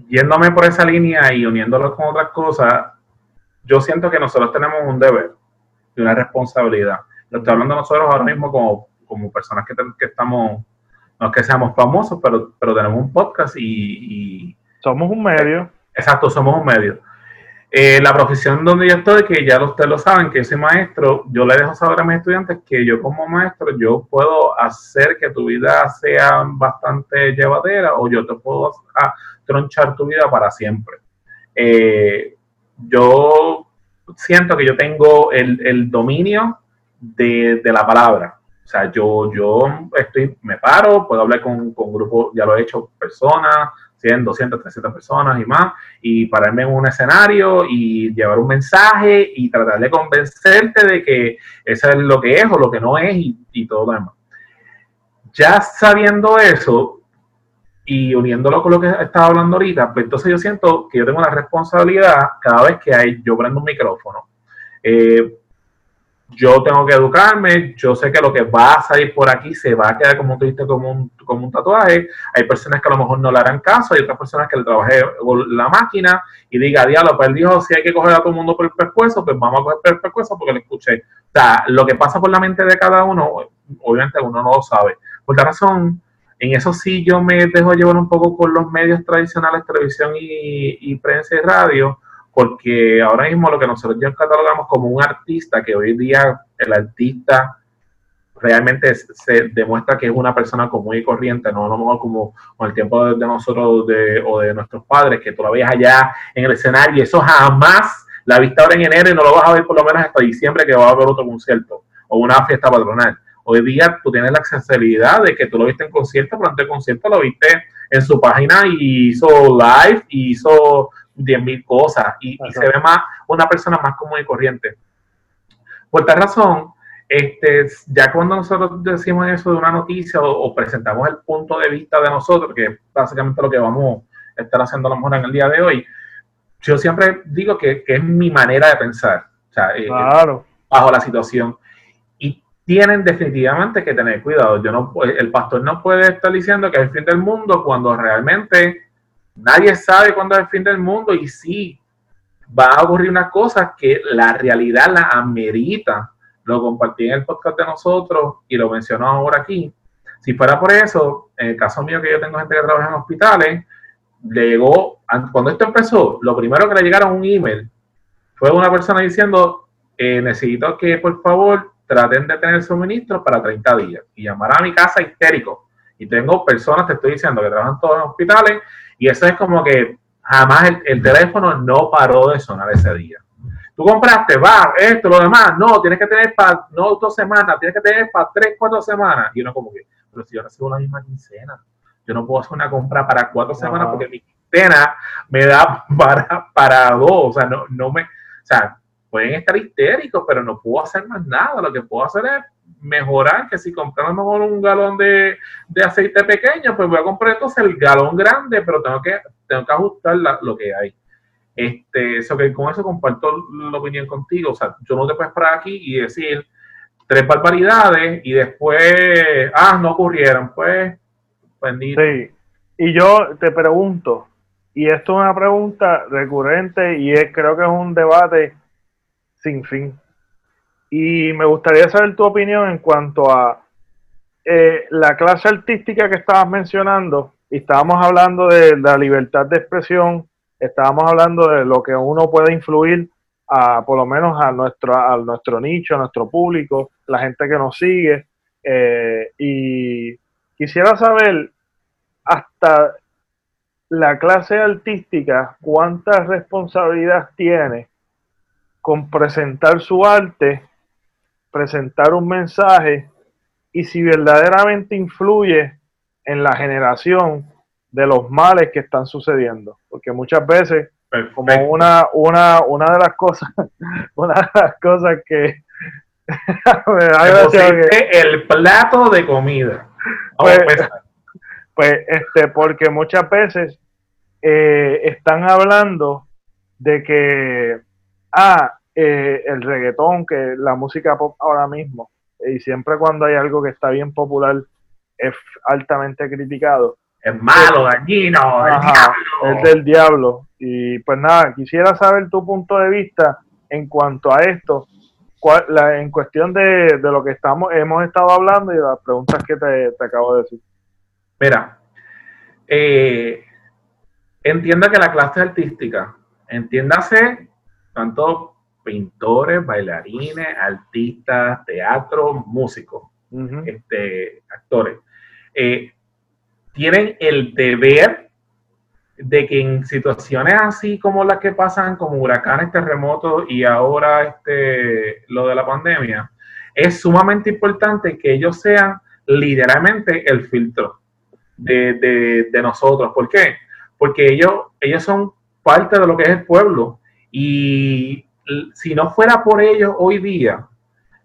yéndome por esa línea y uniéndolo con otras cosas, yo siento que nosotros tenemos un deber de una responsabilidad. Lo estoy hablando nosotros ahora mismo como, como personas que, que estamos, no es que seamos famosos, pero, pero tenemos un podcast y, Somos un medio. Exacto, somos un medio. Eh, la profesión donde yo estoy, que ya ustedes lo saben, que yo maestro, yo le dejo saber a mis estudiantes que yo como maestro, yo puedo hacer que tu vida sea bastante llevadera o yo te puedo tronchar tu vida para siempre. Eh, yo siento que yo tengo el, dominio de, la palabra. O sea, yo, yo estoy, me paro, puedo hablar con, con grupos, ya lo he hecho, personas, 100, 200, 300 personas y más, y pararme en un escenario y llevar un mensaje y tratar de convencerte de que eso es lo que es o lo que no es y, y todo lo demás. Ya sabiendo eso, y uniéndolo con lo que estaba hablando ahorita, pues entonces yo siento que yo tengo la responsabilidad cada vez que hay, yo prendo un micrófono. Eh, yo tengo que educarme, yo sé que lo que va a salir por aquí se va a quedar, como tú como un, como un tatuaje. Hay personas que a lo mejor no le harán caso, hay otras personas que le trabajé la máquina y diga, diablo, pues dijo, si hay que coger a todo el mundo por el pescuezo, pues vamos a coger por el pescuezo porque lo escuché. O sea, lo que pasa por la mente de cada uno, obviamente uno no lo sabe. Por la razón, en eso sí yo me dejo llevar un poco con los medios tradicionales, televisión y, prensa y radio, porque ahora mismo lo que nosotros ya catalogamos como un artista, que hoy día el artista realmente se demuestra que es una persona común y corriente, no a lo mejor como con el tiempo de, nosotros o de nuestros padres, que todavía es allá en el escenario, y eso jamás la vista ahora en enero y no lo vas a ver por lo menos hasta diciembre que va a haber otro concierto o una fiesta patronal. Hoy día tú tienes la accesibilidad de que tú lo viste en concierto, pero antes del concierto lo viste en su página y hizo live y hizo 10.000 cosas y, se ve más una persona más común y corriente. Por tal razón, este, ya cuando nosotros decimos eso de una noticia o, presentamos el punto de vista de nosotros, que es básicamente lo que vamos a estar haciendo a lo mejor en el día de hoy, yo siempre digo que, es mi manera de pensar, o sea, eh, bajo la situación. Y tienen definitivamente que tener cuidado. Yo no, el pastor no puede estar diciendo que es el fin del mundo cuando realmente nadie sabe cuándo es el fin del mundo y sí, va a ocurrir una cosa que la realidad la amerita. Lo compartí en el podcast de nosotros y lo menciono ahora aquí. Si fuera por eso, en el caso mío que yo tengo gente que trabaja en hospitales, le llegó, cuando esto empezó, lo primero que le llegaron un email fue una persona diciendo, eh, necesito que por favor traten de tener suministros para 30 días y llamar a mi casa histérico. Y tengo personas, te estoy diciendo, que trabajan todos en hospitales y eso es como que jamás el, teléfono no paró de sonar ese día. Tú compraste, va, esto, lo demás, no, tienes que tener para, no dos semanas, tienes que tener para tres, cuatro semanas. Y uno como que, pero si yo recibo la misma quincena, yo no puedo hacer una compra para cuatro semanas porque mi quincena me da para, para dos, o sea, no, no me, o sea, pueden estar histéricos, pero no puedo hacer más nada, lo que puedo hacer es mejorar, que si compro a lo mejor un galón de, aceite pequeño, pues voy a comprar entonces el galón grande, pero tengo que, tengo que ajustar lo que hay. Este, eso que con eso comparto la opinión contigo. O sea, yo no te puedo esperar aquí y decir tres barbaridades y después, ah, no ocurrieron. Pues, bendito. Sí. Y yo te pregunto, y esto es una pregunta recurrente y es, creo que es un debate sin fin. Y me gustaría saber tu opinión en cuanto a eh, la clase artística que estabas mencionando. Y estábamos hablando de la libertad de expresión, estábamos hablando de lo que uno puede influir a, por lo menos a nuestro, a nuestro nicho, a nuestro público, la gente que nos sigue. Eh, y quisiera saber hasta la clase artística cuánta responsabilidad tiene con presentar su arte presentar un mensaje y si verdaderamente influye en la generación de los males que están sucediendo. Porque muchas veces, como una, una, una de las cosas, una de las cosas que el plato de comida. Pues, pues, este, porque muchas veces eh, están hablando de que, ah, eh, el reggaetón, que la música pop ahora mismo, y siempre cuando hay algo que está bien popular, es altamente criticado. Es malo, dañino, es del diablo. Y pues nada, quisiera saber tu punto de vista en cuanto a esto, en cuestión de, lo que estamos hemos estado hablando y las preguntas que te, acabo de decir. Mira, eh, entienda que la clase artística, entiéndase tanto pintores, bailarines, artistas, teatro, músicos, este, actores, eh, tienen el deber de que en situaciones así como las que pasan, como huracanes, terremotos y ahora este, lo de la pandemia, es sumamente importante que ellos sean literalmente el filtro de, de nosotros. ¿Por qué? Porque ellos, ellos son parte de lo que es el pueblo y si no fuera por ellos hoy día,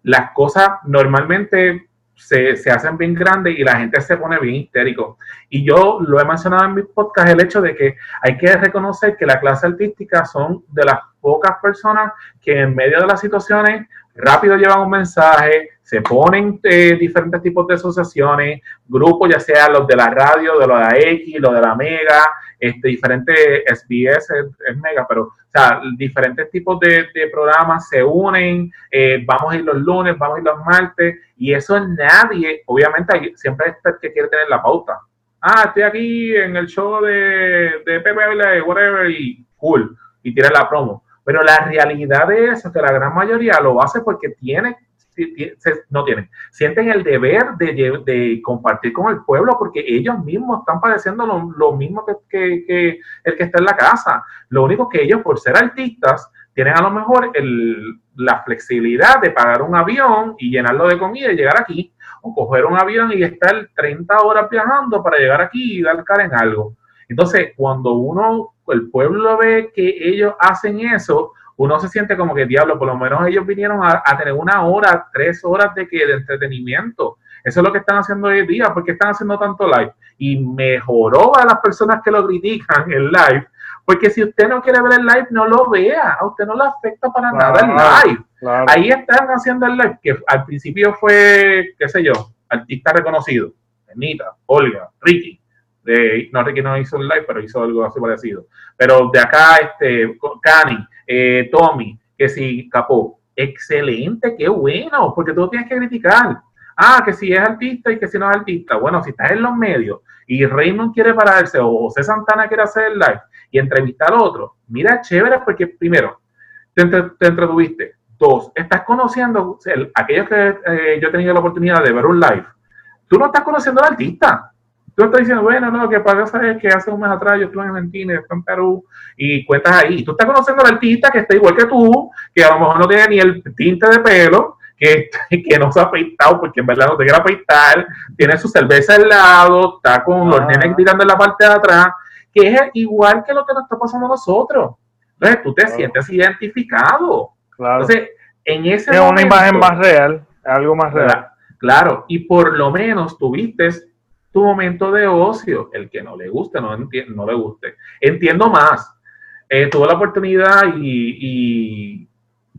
las cosas normalmente se, hacen bien grandes y la gente se pone bien histérico. Y yo lo he mencionado en mis podcasts, el hecho de que hay que reconocer que la clase artística son de las pocas personas que en medio de las situaciones rápido llevan un mensaje, se ponen eh, diferentes tipos de asociaciones, grupos, ya sea los de la radio, de la X, los de la Mega, este, diferentes SBS es, Mega, pero diferentes tipos de, programas se unen, eh, vamos a ir los lunes, vamos a ir los martes, y eso nadie, obviamente siempre es el que quiere tener la pauta. Ah, estoy aquí en el show de, de Pepe, whatever, y cool, y tiene la promo. Pero la realidad es que la gran mayoría lo hace porque tiene, no tienen, sienten el deber de, compartir con el pueblo porque ellos mismos están padeciendo lo, mismo que, que, el que está en la casa. Lo único que ellos, por ser artistas, tienen a lo mejor el, la flexibilidad de pagar un avión y llenarlo de comida y llegar aquí, o coger un avión y estar 30 horas viajando para llegar aquí y dar cara en algo. Entonces, cuando uno, el pueblo ve que ellos hacen eso, uno se siente como que diablo, por lo menos ellos vinieron a, tener una hora, tres horas de, que, de entretenimiento. Eso es lo que están haciendo hoy en día, porque están haciendo tanto live. Y mejoró a las personas que lo critican el live, porque si usted no quiere ver el live, no lo vea. A usted no le afecta para nada el live. Ahí están haciendo el live, que al principio fue, qué sé yo, artista reconocido. Anita, Olga, Ricky. De, no, Ricky no hizo el live, pero hizo algo así parecido. Pero de acá, este, Cani, eh, Tommy, que si capó. Excelente, qué bueno, porque tú tienes que criticar. Ah, que si es artista y que si no es artista. Bueno, si estás en los medios y Raymond quiere pararse o José Santana quiere hacer el live y entrevistar al otro, mira, chévere, porque primero, te, te entretuviste. Dos, estás conociendo, aquellos que eh, yo he tenido la oportunidad de ver un live, tú no estás conociendo al artista. Tú estás diciendo, bueno, no, lo que pasa es que hace un mes atrás yo estuve en Argentina, estuve en Perú, y cuentas ahí. Tú estás conociendo al artista que está igual que tú, que a lo mejor no tiene ni el tinte de pelo, que, que no se ha afeitado porque en verdad no te quiere afeitar, tiene su cerveza al lado, está con los ah. nenes tirando en la parte de atrás, que es igual que lo que nos está pasando a nosotros. Entonces tú te sientes identificado. Claro. Entonces, en ese es una imagen más real, algo más real. Claro, y por lo menos tuviste tu momento de ocio. El que no le guste, no, no le guste. Entiendo más. Eh, tuve la oportunidad y,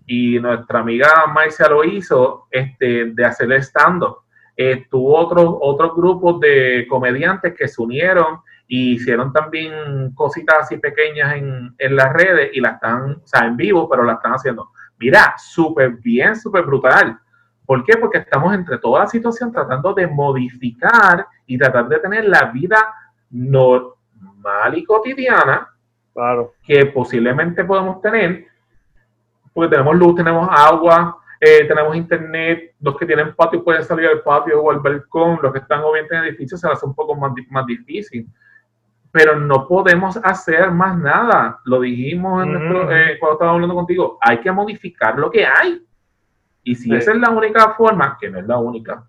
y, nuestra amiga Marcia lo hizo este, de hacer stand-up. Eh, tuvo otros otros grupos de comediantes que se unieron y hicieron también cositas así pequeñas en, en las redes y las están, o sea, en vivo, pero la están haciendo. Mira, súper bien, súper brutal. ¿Por qué? Porque estamos entre toda la situación tratando de modificar y tratar de tener la vida normal y cotidiana claro. que posiblemente podemos tener, porque tenemos luz, tenemos agua, eh, tenemos internet, los que tienen patio pueden salir al patio o al balcón, los que están obviamente en edificios se hace un poco más, más difícil. Pero no podemos hacer más nada. Lo dijimos en nuestro, eh, cuando estábamos hablando contigo. Hay que modificar lo que hay. Y si esa es la única forma, que no es la única,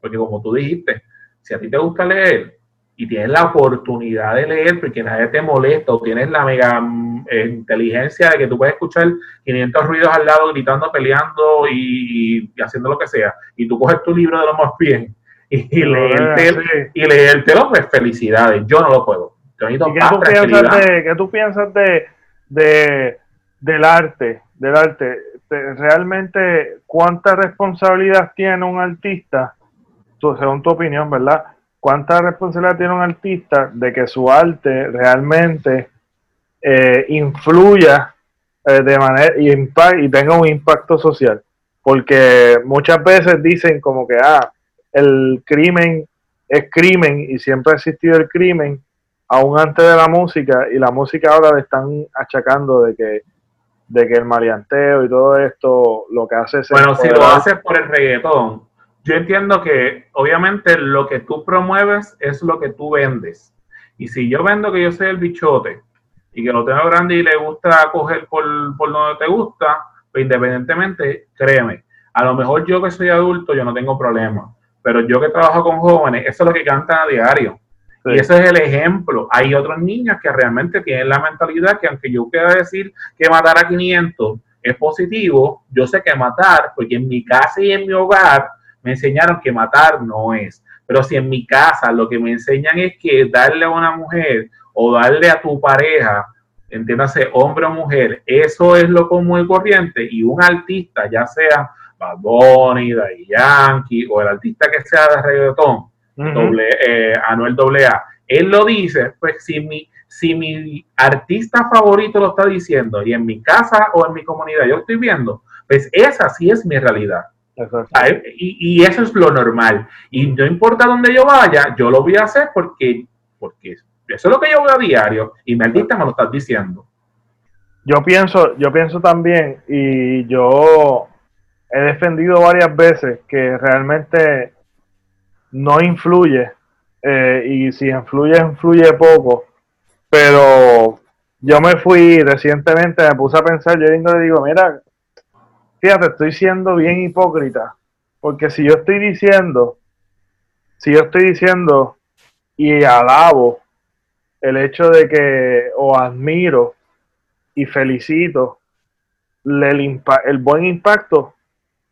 porque como tú dijiste, si a ti te gusta leer y tienes la oportunidad de leer porque nadie te molesta o tienes la mega mm, eh, inteligencia de que tú puedes escuchar 500 ruidos al lado gritando, peleando y, haciendo lo que sea, y tú coges tu libro de lo más bien y, y y leértelo, pues felicidades, yo no lo puedo. ¿Y qué, tú piensas de, ¿Qué tú piensas de, de, del arte? Del arte este, realmente cuánta responsabilidad tiene un artista, según tu opinión, ¿verdad? ¿Cuánta responsabilidad tiene un artista de que su arte realmente eh, influya eh, de manera y, y tenga un impacto social? Porque muchas veces dicen como que, ah, el crimen es crimen y siempre ha existido el crimen, aún antes de la música, y la música ahora le están achacando de que de que el marianteo y todo esto lo que hace es... Bueno, si lo haces por el reggaetón, yo entiendo que obviamente lo que tú promueves es lo que tú vendes. Y si yo vendo que yo soy el bichote y que lo tengo grande y le gusta coger por, por donde te gusta, pues independientemente, créeme, a lo mejor yo que soy adulto yo no tengo problema, pero yo que trabajo con jóvenes, eso es lo que cantan a diario. Y ese es el ejemplo. Hay otros niños que realmente tienen la mentalidad que aunque yo quiera decir que matar a 500 es positivo, yo sé que matar, porque en mi casa y en mi hogar me enseñaron que matar no es. Pero si en mi casa lo que me enseñan es que darle a una mujer o darle a tu pareja, entiéndase, hombre o mujer, eso es lo común y corriente, y un artista, ya sea Bad Bunny, Daddy Yankee o el artista que sea de reggaetón, doble, eh, Anuel AA. Él lo dice, pues si mi, si mi artista favorito lo está diciendo y en mi casa o en mi comunidad yo estoy viendo, pues esa sí es mi realidad. Y, y, eso es lo normal. Y no importa dónde yo vaya, yo lo voy a hacer porque, porque eso es lo que yo veo a diario y mi artista me lo está diciendo. Yo pienso, yo pienso también, y yo he defendido varias veces que realmente no influye, eh, y si influye, influye poco, pero yo me fui recientemente, me puse a pensar, yo le digo, mira, fíjate, estoy siendo bien hipócrita, porque si yo estoy diciendo, si yo estoy diciendo y alabo el hecho de que, o admiro y felicito el, el buen impacto,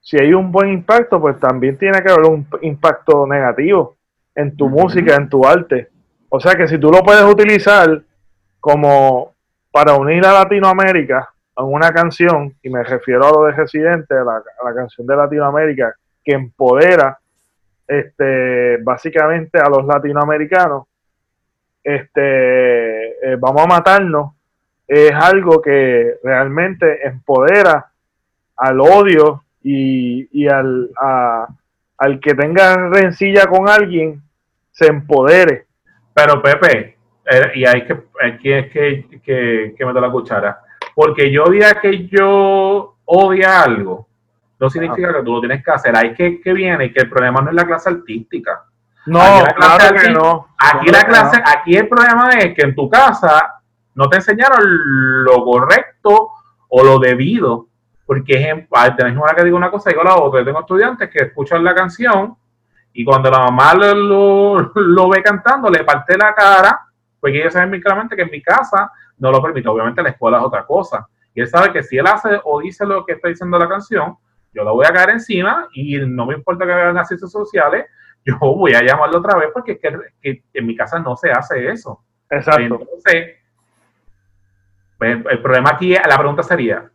si hay un buen impacto, pues también tiene que haber un impacto negativo en tu música, en tu arte. O sea que si tú lo puedes utilizar como para unir a Latinoamérica a una canción, y me refiero a lo de Residente, a la, canción de Latinoamérica, que empodera este, básicamente a los latinoamericanos, este, eh, vamos a matarnos, es algo que realmente empodera al odio y, al, al que tenga rencilla con alguien, se empodere. Pero Pepe, eh, y hay que, aquí es que, que, que la cuchara, porque yo diga que yo odia algo, no significa que tú lo tienes que hacer. Hay que, que viene que el problema no es la clase artística. No, claro que no. Aquí la clase, aquí el problema es que en tu casa no te enseñaron lo correcto o lo debido. Porque ejemplo, tenés una que digo una cosa y digo la otra. Yo tengo estudiantes que escuchan la canción y cuando la mamá lo, lo, ve cantando, le parte la cara, porque ellos saben muy claramente que en mi casa no lo permite. Obviamente la escuela es otra cosa. Y él sabe que si él hace o dice lo que está diciendo la canción, yo la voy a caer encima y no me importa que vean las ciencias sociales, yo voy a llamarlo otra vez porque es que, en mi casa no se hace eso. Exacto. Entonces, pues, el, problema aquí, la pregunta sería,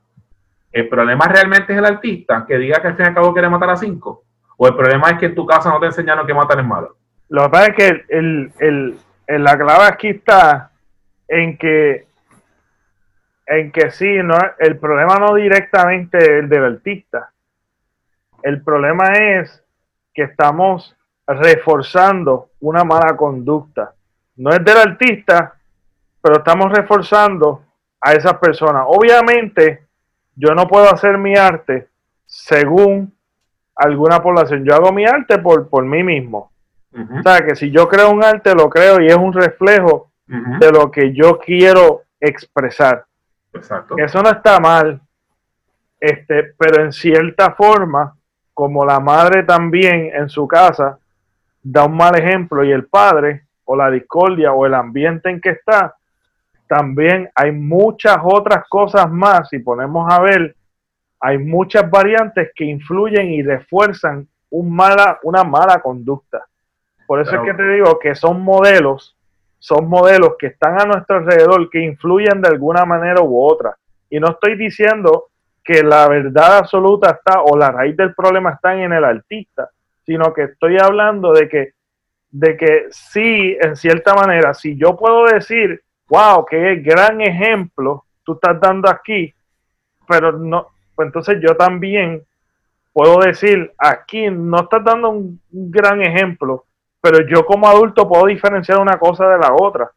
¿el problema realmente es el artista que diga que al fin y al cabo quiere matar a cinco? ¿O el problema es que en tu casa no te enseñaron que matar es malo? Lo que pasa es que el, el, la clave aquí está en que en que sí, no, el problema no directamente es el del artista, el problema es que estamos reforzando una mala conducta. No es del artista, pero estamos reforzando a esas personas. Obviamente, yo no puedo hacer mi arte según alguna población. Yo hago mi arte por, por mí mismo. O sea, que si yo creo un arte, lo creo y es un reflejo de lo que yo quiero expresar. Exacto. Eso no está mal, este, pero en cierta forma como la madre también en su casa da un mal ejemplo y el padre o la discordia o el ambiente en que está, también hay muchas otras cosas más, si ponemos a ver, hay muchas variantes que influyen y refuerzan un mala, una mala conducta. Por eso es que te digo que son modelos, son modelos que están a nuestro alrededor, que influyen de alguna manera u otra. Y no estoy diciendo que la verdad absoluta está o la raíz del problema está en el artista, sino que estoy hablando de que, de que sí, en cierta manera, si yo puedo decir, wow, qué gran ejemplo tú estás dando aquí, pero no, pues entonces yo también puedo decir, aquí no estás dando un gran ejemplo, pero yo como adulto puedo diferenciar una cosa de la otra.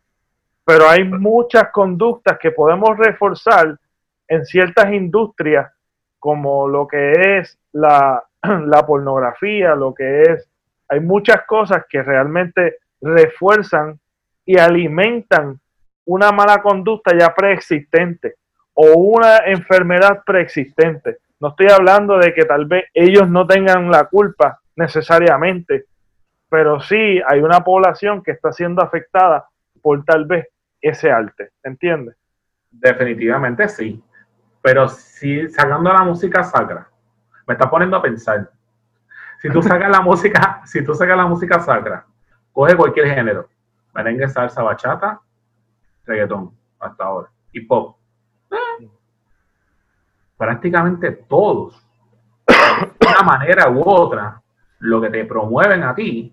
Pero hay muchas conductas que podemos reforzar en ciertas industrias como lo que es la, la pornografía, lo que es, hay muchas cosas que realmente refuerzan y alimentan una mala conducta ya preexistente o una enfermedad preexistente. No estoy hablando de que tal vez ellos no tengan la culpa necesariamente, pero sí hay una población que está siendo afectada por tal vez ese arte, ¿entiendes? Definitivamente sí. Pero si sacando la música sacra, me está poniendo a pensar. Si tú sacas la música, si tú sacas la música sacra, coge cualquier género, merengue, salsa, bachata, reggaetón, hasta ahora, y pop. Prácticamente todos, de una manera u otra, lo que te promueven a ti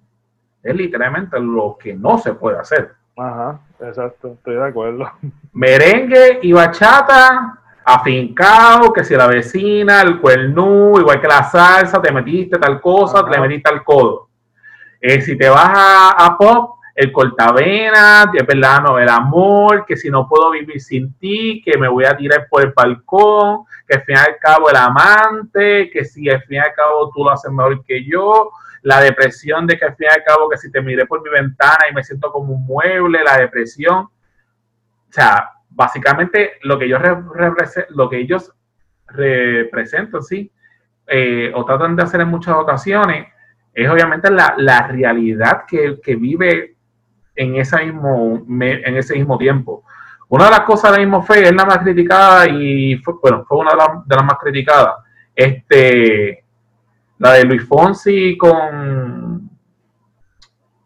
es literalmente lo que no se puede hacer. Ajá, exacto, estoy de acuerdo. Merengue y bachata afincado, que si la vecina, el cuernú, igual que la salsa, te metiste tal cosa, te metiste al codo. Eh, si te vas a, pop, el cortavena, es verdad, no, el amor, que si no puedo vivir sin ti, que me voy a tirar por el balcón, que al fin y al cabo el amante, que si al fin y al cabo tú lo haces mejor que yo, la depresión de que al fin y al cabo que si te miré por mi ventana y me siento como un mueble, la depresión. O sea, básicamente lo que ellos, lo que ellos representan, sí, eh, o tratan de hacer en muchas ocasiones, es obviamente la, la realidad que, que, vive en, esa mismo, en ese mismo tiempo. Una de las cosas de mismo fe es la más criticada y fue, bueno, fue una de las, más criticadas. Este, la de Luis Fonsi con,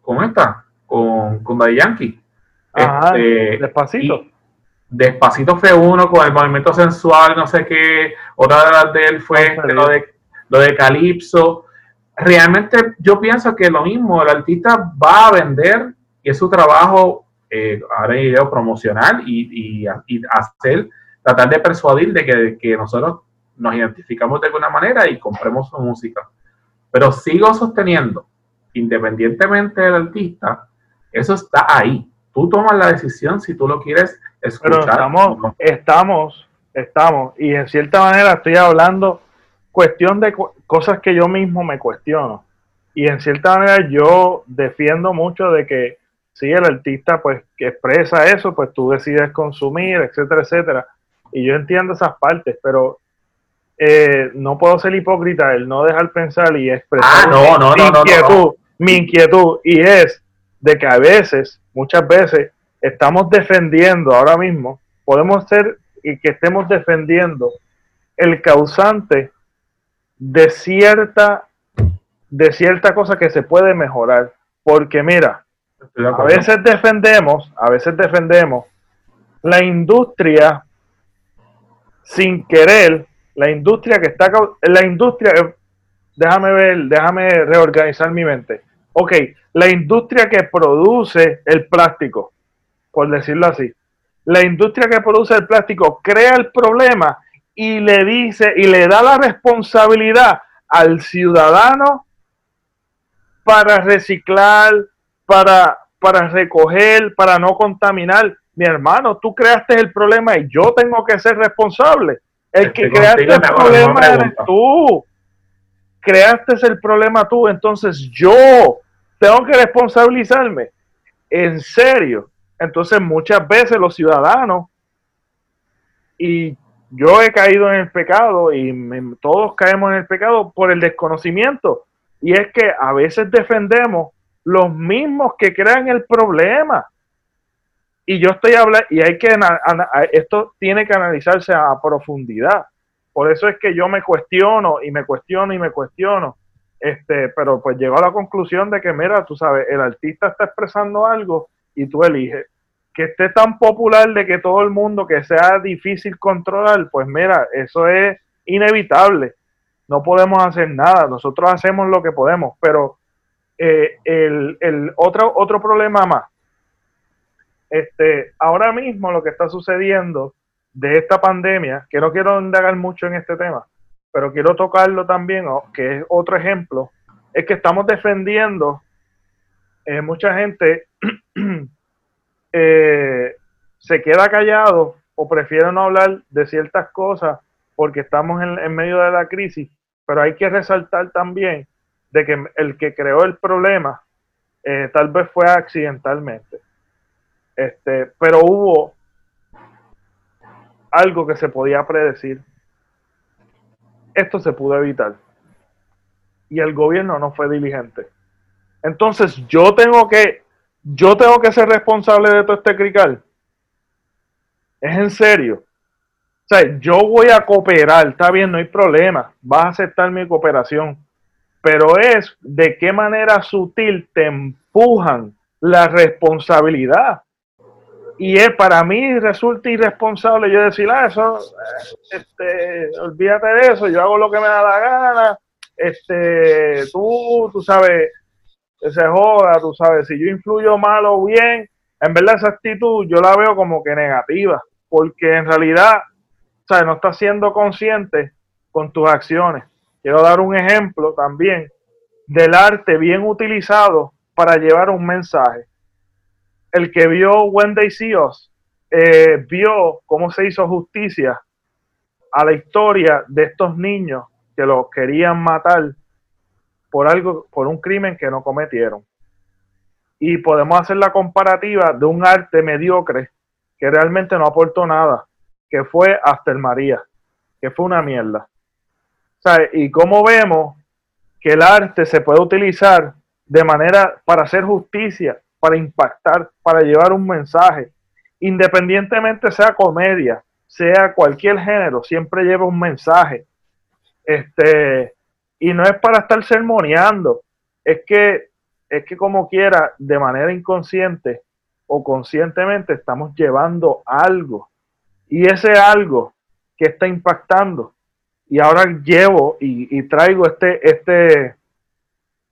con esta, con, con Daddy Yankee. este, despacito. Despacito fue uno con el movimiento sensual, no sé qué. Otra de las de él fue lo de, lo de Calypso. Realmente yo pienso que lo mismo, el artista va a vender es su trabajo eh, ahora video promocional y, y, hacer, tratar de persuadir de que, nosotros nos identificamos de alguna manera y compremos su música. Pero sigo sosteniendo, independientemente del artista, eso está ahí. Tú tomas la decisión si tú lo quieres escuchar. Pero estamos, estamos, estamos, y en cierta manera estoy hablando cuestión de cosas que yo mismo me cuestiono. Y en cierta manera yo defiendo mucho de que si el artista pues que expresa eso, pues tú decides consumir, etcétera, etcétera. Y yo entiendo esas partes, pero eh, no puedo ser hipócrita el no dejar pensar y expresar ah, mi, inquietud, mi inquietud. Y es de que a veces, muchas veces, estamos defendiendo ahora mismo, podemos ser y que estemos defendiendo el causante de cierta, de cierta cosa que se puede mejorar. Porque mira, a veces defendemos, a veces defendemos la industria sin querer, la industria que está, la industria, déjame ver, déjame reorganizar mi mente. Ok, la industria que produce el plástico, por decirlo así. La industria que produce el plástico crea el problema y le dice y le da la responsabilidad al ciudadano para reciclar, para, para recoger, para no contaminar. Mi hermano, tú creaste el problema y yo tengo que ser responsable. El que creaste el problema eres tú. Creaste el problema tú, entonces yo tengo que responsabilizarme. En serio. Entonces muchas veces los ciudadanos, y yo he caído en el pecado y todos caemos en el pecado por el desconocimiento. Y es que a veces defendemos los mismos que crean el problema. Y yo estoy hablando, y hay que, esto tiene que analizarse a profundidad. Por eso es que yo me cuestiono y me cuestiono y me cuestiono. Este, pero pues llego a la conclusión de que, mira, tú sabes, el artista está expresando algo y tú eliges. Que esté tan popular de que todo el mundo, que sea difícil controlar, pues mira, eso es inevitable. No podemos hacer nada. Nosotros hacemos lo que podemos, pero eh, el, otro, otro problema más. Este, ahora mismo lo que está sucediendo de esta pandemia, que no quiero indagar mucho en este tema, pero quiero tocarlo también, que es otro ejemplo, es que estamos defendiendo, eh, mucha gente eh, se queda callado o prefiere no hablar de ciertas cosas porque estamos en, en medio de la crisis, pero hay que resaltar también de que el que creó el problema eh, tal vez fue accidentalmente. Este, pero hubo algo que se podía predecir. Esto se pudo evitar. Y el gobierno no fue diligente. Entonces yo tengo que, yo tengo que ser responsable de todo este crical. Es en serio. O sea, yo voy a cooperar, está bien, no hay problema. Vas a aceptar mi cooperación pero es de qué manera sutil te empujan la responsabilidad. Y es, para mí resulta irresponsable yo decir, ah, eso, eh, este, olvídate de eso, yo hago lo que me da la gana, este, tú, tú sabes, se joda, tú sabes, si yo influyo mal o bien, en verdad esa actitud yo la veo como que negativa, porque en realidad, sabes, no estás siendo consciente con tus acciones. Quiero dar un ejemplo también del arte bien utilizado para llevar un mensaje. El que vio See Us, eh, vio cómo se hizo justicia a la historia de estos niños que los querían matar por algo, por un crimen que no cometieron. Y podemos hacer la comparativa de un arte mediocre que realmente no aportó nada, que fue Hasta el María, que fue una mierda. Y cómo vemos que el arte se puede utilizar de manera para hacer justicia, para impactar, para llevar un mensaje. independientemente sea comedia, sea cualquier género, siempre lleva un mensaje. Este, y no es para estar sermoneando, es que, es que como quiera, de manera inconsciente o conscientemente, estamos llevando algo. Y ese algo que está impactando. Y ahora llevo y, traigo este, este,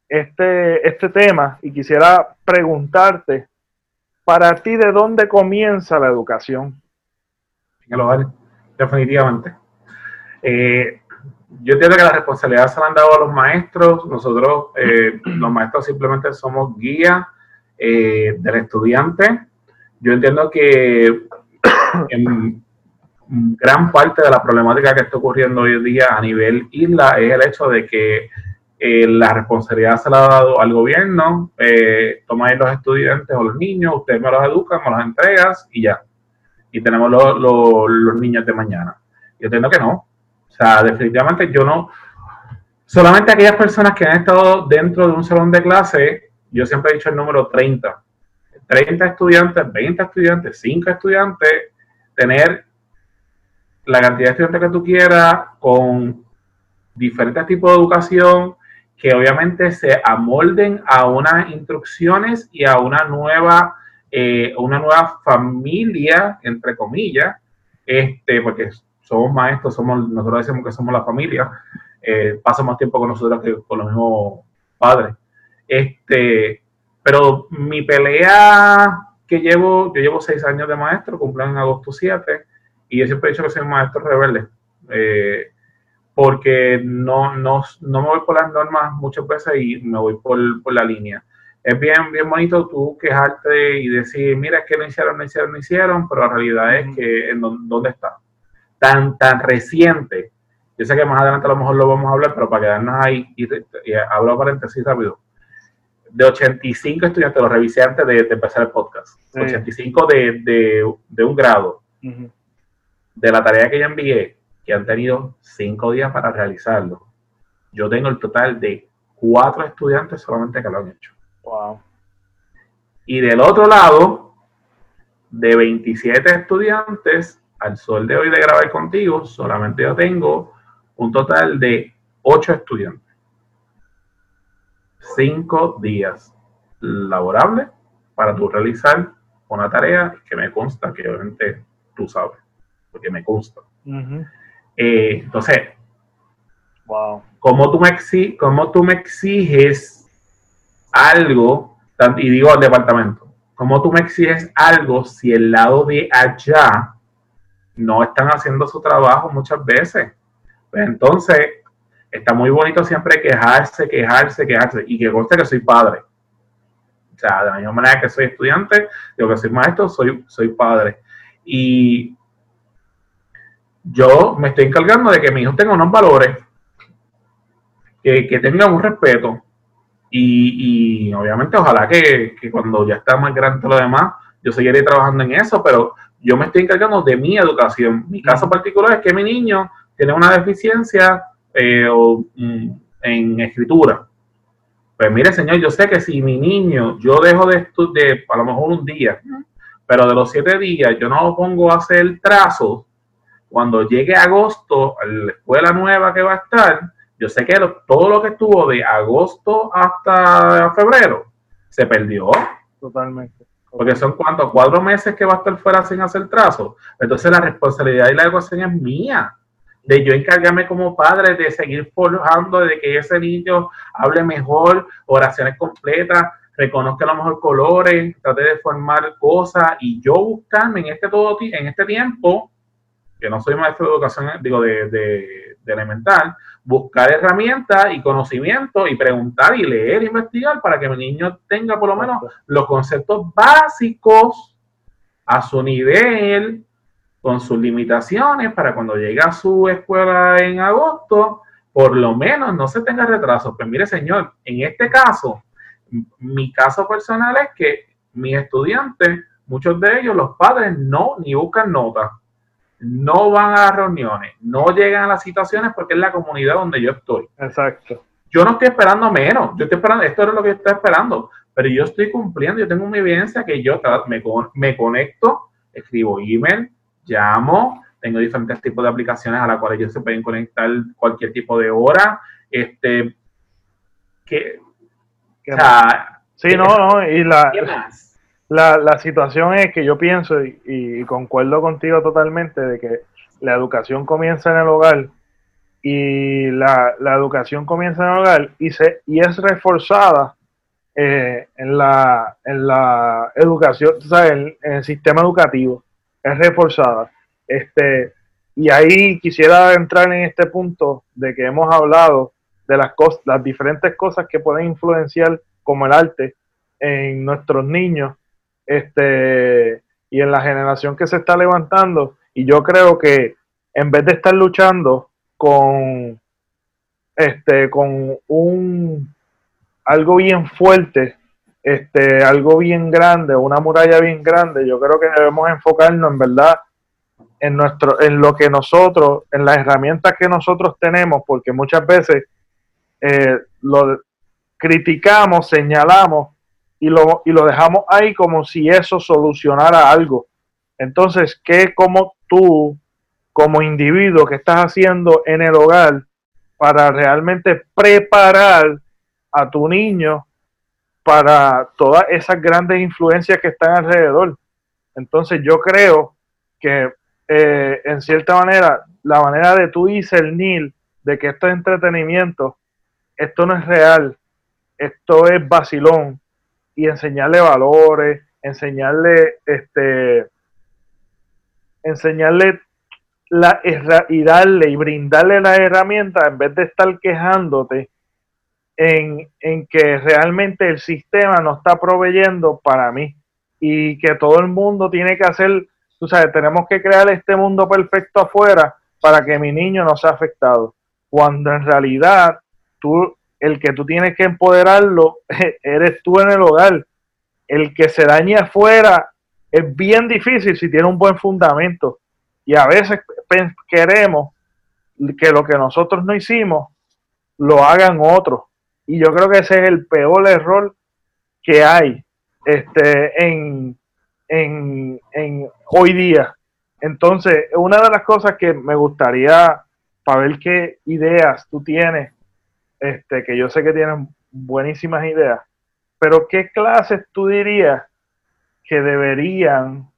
este, este tema y quisiera preguntarte, para ti, ¿de dónde comienza la educación? Definitivamente. Eh, yo entiendo que la responsabilidad se la han dado a los maestros. Nosotros, eh, los maestros, simplemente somos guía eh, del estudiante. Yo entiendo que en gran parte de la problemática que está ocurriendo hoy en día a nivel isla es el hecho de que eh, la responsabilidad se la ha dado al gobierno, eh, toma ahí los estudiantes o los niños, ustedes me los educan, me los entregas y ya. Y tenemos los niños de mañana. Yo entiendo que no. O sea, definitivamente yo no. Solamente aquellas personas que han estado dentro de un salón de clase, yo siempre he dicho el número 30. 30 estudiantes, 20 estudiantes, 5 estudiantes, tener la cantidad de estudiantes que tú quieras con diferentes tipos de educación, que obviamente se amolden a unas instrucciones y a una nueva, eh, una nueva familia, entre comillas, este, porque somos maestros, somos, nosotros decimos que somos la familia, eh, pasa más tiempo con nosotros que con los mismos padres. Este, pero mi pelea que llevo, yo llevo seis años de maestro, cumplo en agosto 7, y yo siempre he dicho que soy un maestro rebelde. Eh, porque no, no, no, me voy por las normas muchas veces y me voy por, por, la línea. Es bien, bien bonito tú quejarte y decir, mira, es que no hicieron, no hicieron, no hicieron, pero la realidad es que en dónde está. Tan, tan reciente. Yo sé que más adelante a lo mejor lo vamos a hablar, pero para quedarnos ahí, y, y hablo paréntesis rápido. De 85 estudiantes, lo revisé antes de, empezar el podcast. 85 de, de, de, un grado. De la tarea que yo envié, que han tenido cinco días para realizarlo. Yo tengo el total de cuatro estudiantes solamente que lo han hecho. Wow. Y del otro lado, de 27 estudiantes, al sol de hoy de grabar contigo, solamente yo tengo un total de ocho estudiantes. Cinco días laborables para tú realizar una tarea que me consta que obviamente tú sabes, porque me consta. Eh, entonces, wow. ¿cómo, tú me exiges, tú me exiges algo, y digo al departamento, cómo tú me exiges algo si el lado de allá no están haciendo su trabajo muchas veces? Pues entonces, está muy bonito siempre quejarse, quejarse, quejarse, y que conste que soy padre. O sea, de la misma manera que soy estudiante, digo que soy maestro, soy, soy padre. Y yo me estoy encargando de que mi hijo tenga unos valores, que, que tenga un respeto. Y, obviamente, ojalá que, cuando ya está más grande lo demás, yo seguiré trabajando en eso, pero yo me estoy encargando de mi educación. Mi caso particular es que mi niño tiene una deficiencia eh, mm, en escritura. Pues mire, señor, yo sé que si mi niño, yo dejo de estudiar, a lo mejor un día, pero de los siete días yo no lo pongo a hacer trazos, cuando llegue agosto, la escuela nueva que va a estar, yo sé que todo lo que estuvo de agosto hasta febrero se perdió. Totalmente. Porque son cuántos, cuatro meses que va a estar fuera sin hacer trazo. Entonces la responsabilidad y la educación es mía. De yo encargarme como padre de seguir forjando, de que ese niño hable mejor, oraciones completas, reconozca a lo mejor colores, trate de formar cosas y yo buscarme en este todo en este tiempo que no soy maestro de educación, digo, de, de, elemental, buscar herramientas y conocimiento y preguntar y leer, investigar para que mi niño tenga por lo menos los conceptos básicos a su nivel, con sus limitaciones, para cuando llegue a su escuela en agosto, por lo menos no se tenga retraso. Pues mire, señor, en este caso, mi caso personal es que mis estudiantes, muchos de ellos, los padres no ni buscan notas no van a las reuniones, no llegan a las situaciones porque es la comunidad donde yo estoy. Exacto. Yo no estoy esperando menos, yo estoy esperando, esto es lo que yo estoy esperando, pero yo estoy cumpliendo, yo tengo una evidencia que yo me, me conecto escribo email, llamo, tengo diferentes tipos de aplicaciones a las cuales ellos se pueden conectar cualquier tipo de hora. Este, que, sí, no, no, y la, la, la, situación es que yo pienso y, concuerdo contigo totalmente de que la educación comienza en el hogar y la, la educación comienza en el hogar y, se, y es reforzada eh, en, la, en la educación, en, el sistema educativo, es reforzada. Este, y ahí quisiera entrar en este punto de que hemos hablado de las, cosas, las diferentes cosas que pueden influenciar como el arte en nuestros niños este, y en la generación que se está levantando. Y yo creo que en vez de estar luchando con, este, con un algo bien fuerte, este, algo bien grande, una muralla bien grande, yo creo que debemos enfocarnos en verdad en nuestro, en lo que nosotros, en las herramientas que nosotros tenemos, porque muchas veces eh, lo criticamos, señalamos y lo, y lo dejamos ahí como si eso solucionara algo. Entonces, ¿qué como tú, como individuo que estás haciendo en el hogar para realmente preparar a tu niño para todas esas grandes influencias que están alrededor. Entonces yo creo que eh, en cierta manera la manera de tú discernir de que esto es entretenimiento, esto no es real, esto es vacilón y enseñarle valores, enseñarle este enseñarle la y darle y brindarle la herramienta en vez de estar quejándote en, que realmente el sistema no está proveyendo para mí y que todo el mundo tiene que hacer, tú sabes, tenemos que crear este mundo perfecto afuera para que mi niño no sea afectado. Cuando en realidad tú, el que tú tienes que empoderarlo, eres tú en el hogar. El que se dañe afuera es bien difícil si tiene un buen fundamento. Y a veces queremos que lo que nosotros no hicimos lo hagan otros. Y yo creo que ese es el peor error que hay este, en, en, en hoy día. Entonces, una de las cosas que me gustaría para ver qué ideas tú tienes, este, que yo sé que tienes buenísimas ideas, pero qué clases tú dirías que deberían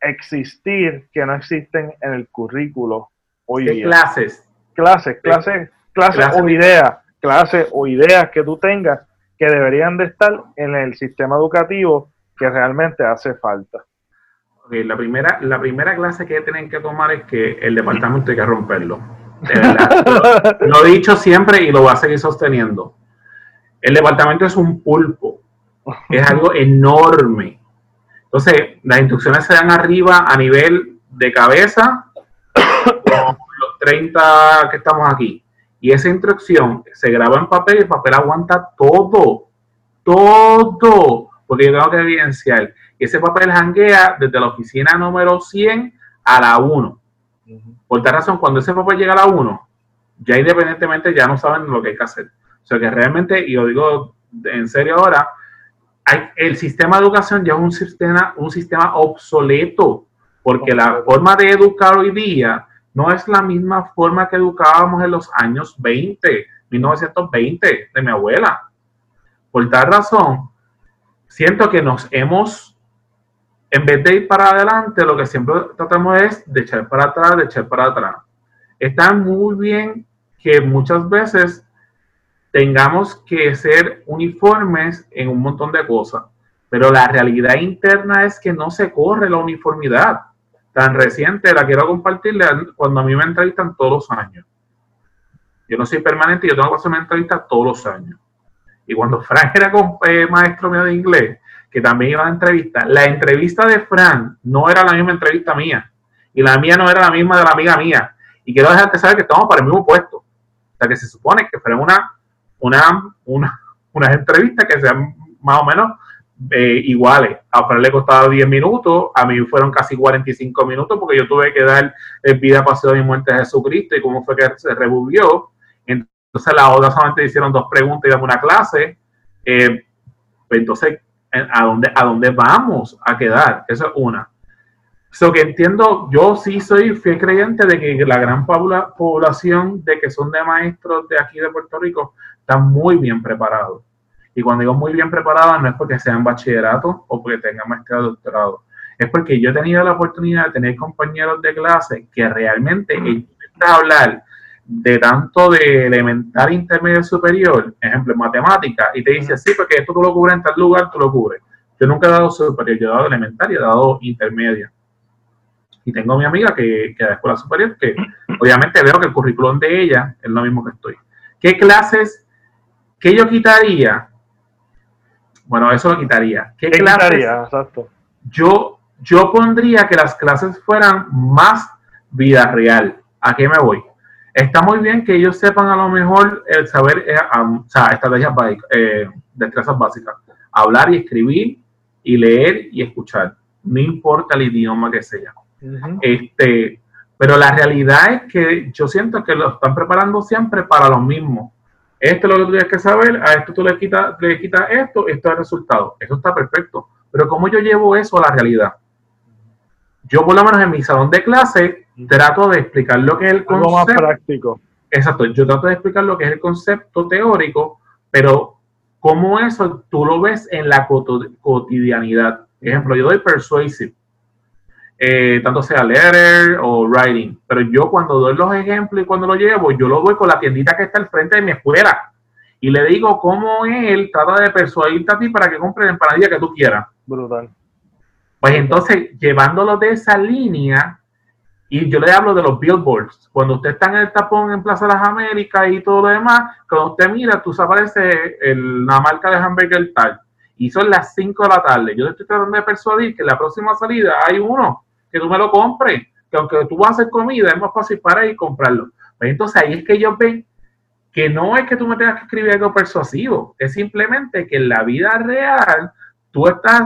existir que no existen en el currículo hoy ¿Qué día. Clases. Clases, clases, clases, clases o ideas clases o ideas que tú tengas que deberían de estar en el sistema educativo que realmente hace falta. la, primera, la primera clase que tienen que tomar es que el departamento hay que romperlo. lo, he dicho siempre y lo voy a seguir sosteniendo. El departamento es un pulpo, es algo enorme. Entonces, las instrucciones se dan arriba a nivel de cabeza, los 30 que estamos aquí. Y esa instrucción se graba en papel y el papel aguanta todo, todo, porque yo tengo que evidenciar. Y ese papel janguea desde la oficina número 100 a la 1. Por tal razón, cuando ese papel llega a la 1, ya independientemente ya no saben lo que hay que hacer. O sea que realmente, y lo digo en serio ahora, hay, el sistema de educación ya es un sistema, un sistema obsoleto, porque la forma de educar hoy día no es la misma forma que educábamos en los años 20, 1920, de mi abuela. Por tal razón, siento que nos hemos, en vez de ir para adelante, lo que siempre tratamos es de echar para atrás, de echar para atrás. Está muy bien que muchas veces tengamos que ser uniformes en un montón de cosas, pero la realidad interna es que no se corre la uniformidad tan reciente, la quiero compartirle cuando a mí me entrevistan todos los años. Yo no soy permanente, yo tengo que hacer una entrevista todos los años. Y cuando Frank era eh, maestro mío de inglés, que también iba a entrevista, la entrevista de Frank no era la misma entrevista mía. Y la mía no era la misma de la amiga mía. Y quiero dejarte saber que estamos para el mismo puesto. O sea, que se supone que fuera una, una, una, unas entrevistas que sean más o menos eh, iguales. A Fran le costaba 10 minutos, a mí fueron casi 45 minutos porque yo tuve que dar vida, paseo y muerte a Jesucristo y cómo fue que se revolvió. Entonces la otra solamente hicieron dos preguntas y damos una clase. Eh, pues entonces, ¿a dónde, ¿a dónde vamos a quedar? Eso es una. So que entiendo, yo sí soy fiel creyente de que la gran población de que son de maestros de aquí de Puerto Rico están muy bien preparados. Y cuando digo muy bien preparados no es porque sean bachillerato o porque tengan maestría o doctorado. Es porque yo he tenido la oportunidad de tener compañeros de clase que realmente intentan hablar de tanto de elemental, intermedio, superior, ejemplo, en matemática, y te dice, sí, porque esto tú lo cubres en tal lugar, tú lo cubres. Yo nunca he dado superior, yo he dado elemental y he dado intermedia. Y tengo a mi amiga que, que da escuela superior, que obviamente veo que el currículum de ella es lo mismo que estoy. ¿Qué clases, qué yo quitaría? Bueno, eso lo quitaría. ¿Qué, clases? Exacto. Yo, yo pondría que las clases fueran más vida real. ¿A qué me voy? Está muy bien que ellos sepan a lo mejor el saber, eh, o sea, estrategias básicas, eh, destrezas básicas. Hablar y escribir y leer y escuchar. No importa el idioma que sea este, pero la realidad es que yo siento que lo están preparando siempre para lo mismo. Esto es lo que tú tienes que saber, a esto tú le quitas, le quitas esto, esto es el resultado. Eso está perfecto. Pero ¿cómo yo llevo eso a la realidad? Yo por lo menos en mi salón de clase trato de explicar lo que es el concepto. más práctico. Exacto, yo trato de explicar lo que es el concepto teórico, pero cómo eso tú lo ves en la cotidianidad. ejemplo, yo doy persuasive eh, tanto sea letter o writing. Pero yo cuando doy los ejemplos y cuando lo llevo, yo lo doy con la tiendita que está al frente de mi escuela. Y le digo cómo él trata de persuadirte a ti para que compres la empanadilla que tú quieras. Brutal. Pues entonces, llevándolo de esa línea, y yo le hablo de los billboards. Cuando usted está en el tapón en Plaza de las Américas y todo lo demás, cuando usted mira, tú aparece la marca de hamburger tal. Y son las 5 de la tarde. Yo le estoy tratando de persuadir que en la próxima salida hay uno que tú me lo compres, que aunque tú vas a hacer comida, es más fácil para ir y comprarlo. Pues entonces ahí es que ellos ven que no es que tú me tengas que escribir algo persuasivo, es simplemente que en la vida real tú estás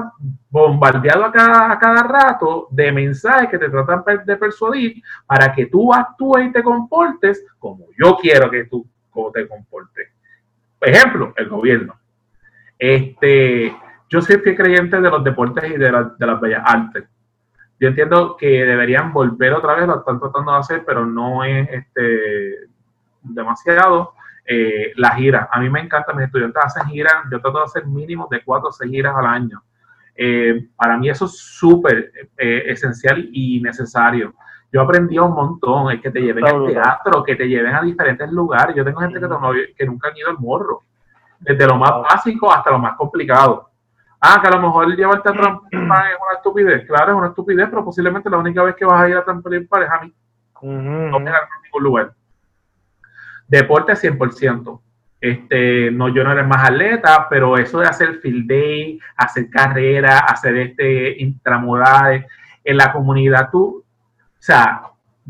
bombardeado a cada, a cada rato de mensajes que te tratan de persuadir para que tú actúes y te comportes como yo quiero que tú te comportes. Por ejemplo, el gobierno. Este, yo soy fiel creyente de los deportes y de, de las bellas artes yo entiendo que deberían volver otra vez, lo están tratando de hacer, pero no es este, demasiado. Eh, la gira, a mí me encanta, mis estudiantes hacen giras, yo trato de hacer mínimo de cuatro o seis giras al año. Eh, para mí eso es súper eh, esencial y necesario. Yo aprendí un montón, es que te lleven al teatro, que te lleven a diferentes lugares. Yo tengo gente que, que nunca han ido al morro, desde lo más básico hasta lo más complicado. Ah, que a lo mejor llevarte a trampolín es una estupidez. Claro, es una estupidez, pero posiblemente la única vez que vas a ir a trampolín par es a mí. No me en ningún lugar. Deporte 100%. Este, no, yo no eres más atleta, pero eso de hacer field day, hacer carrera, hacer este intramodales en la comunidad, tú, o sea,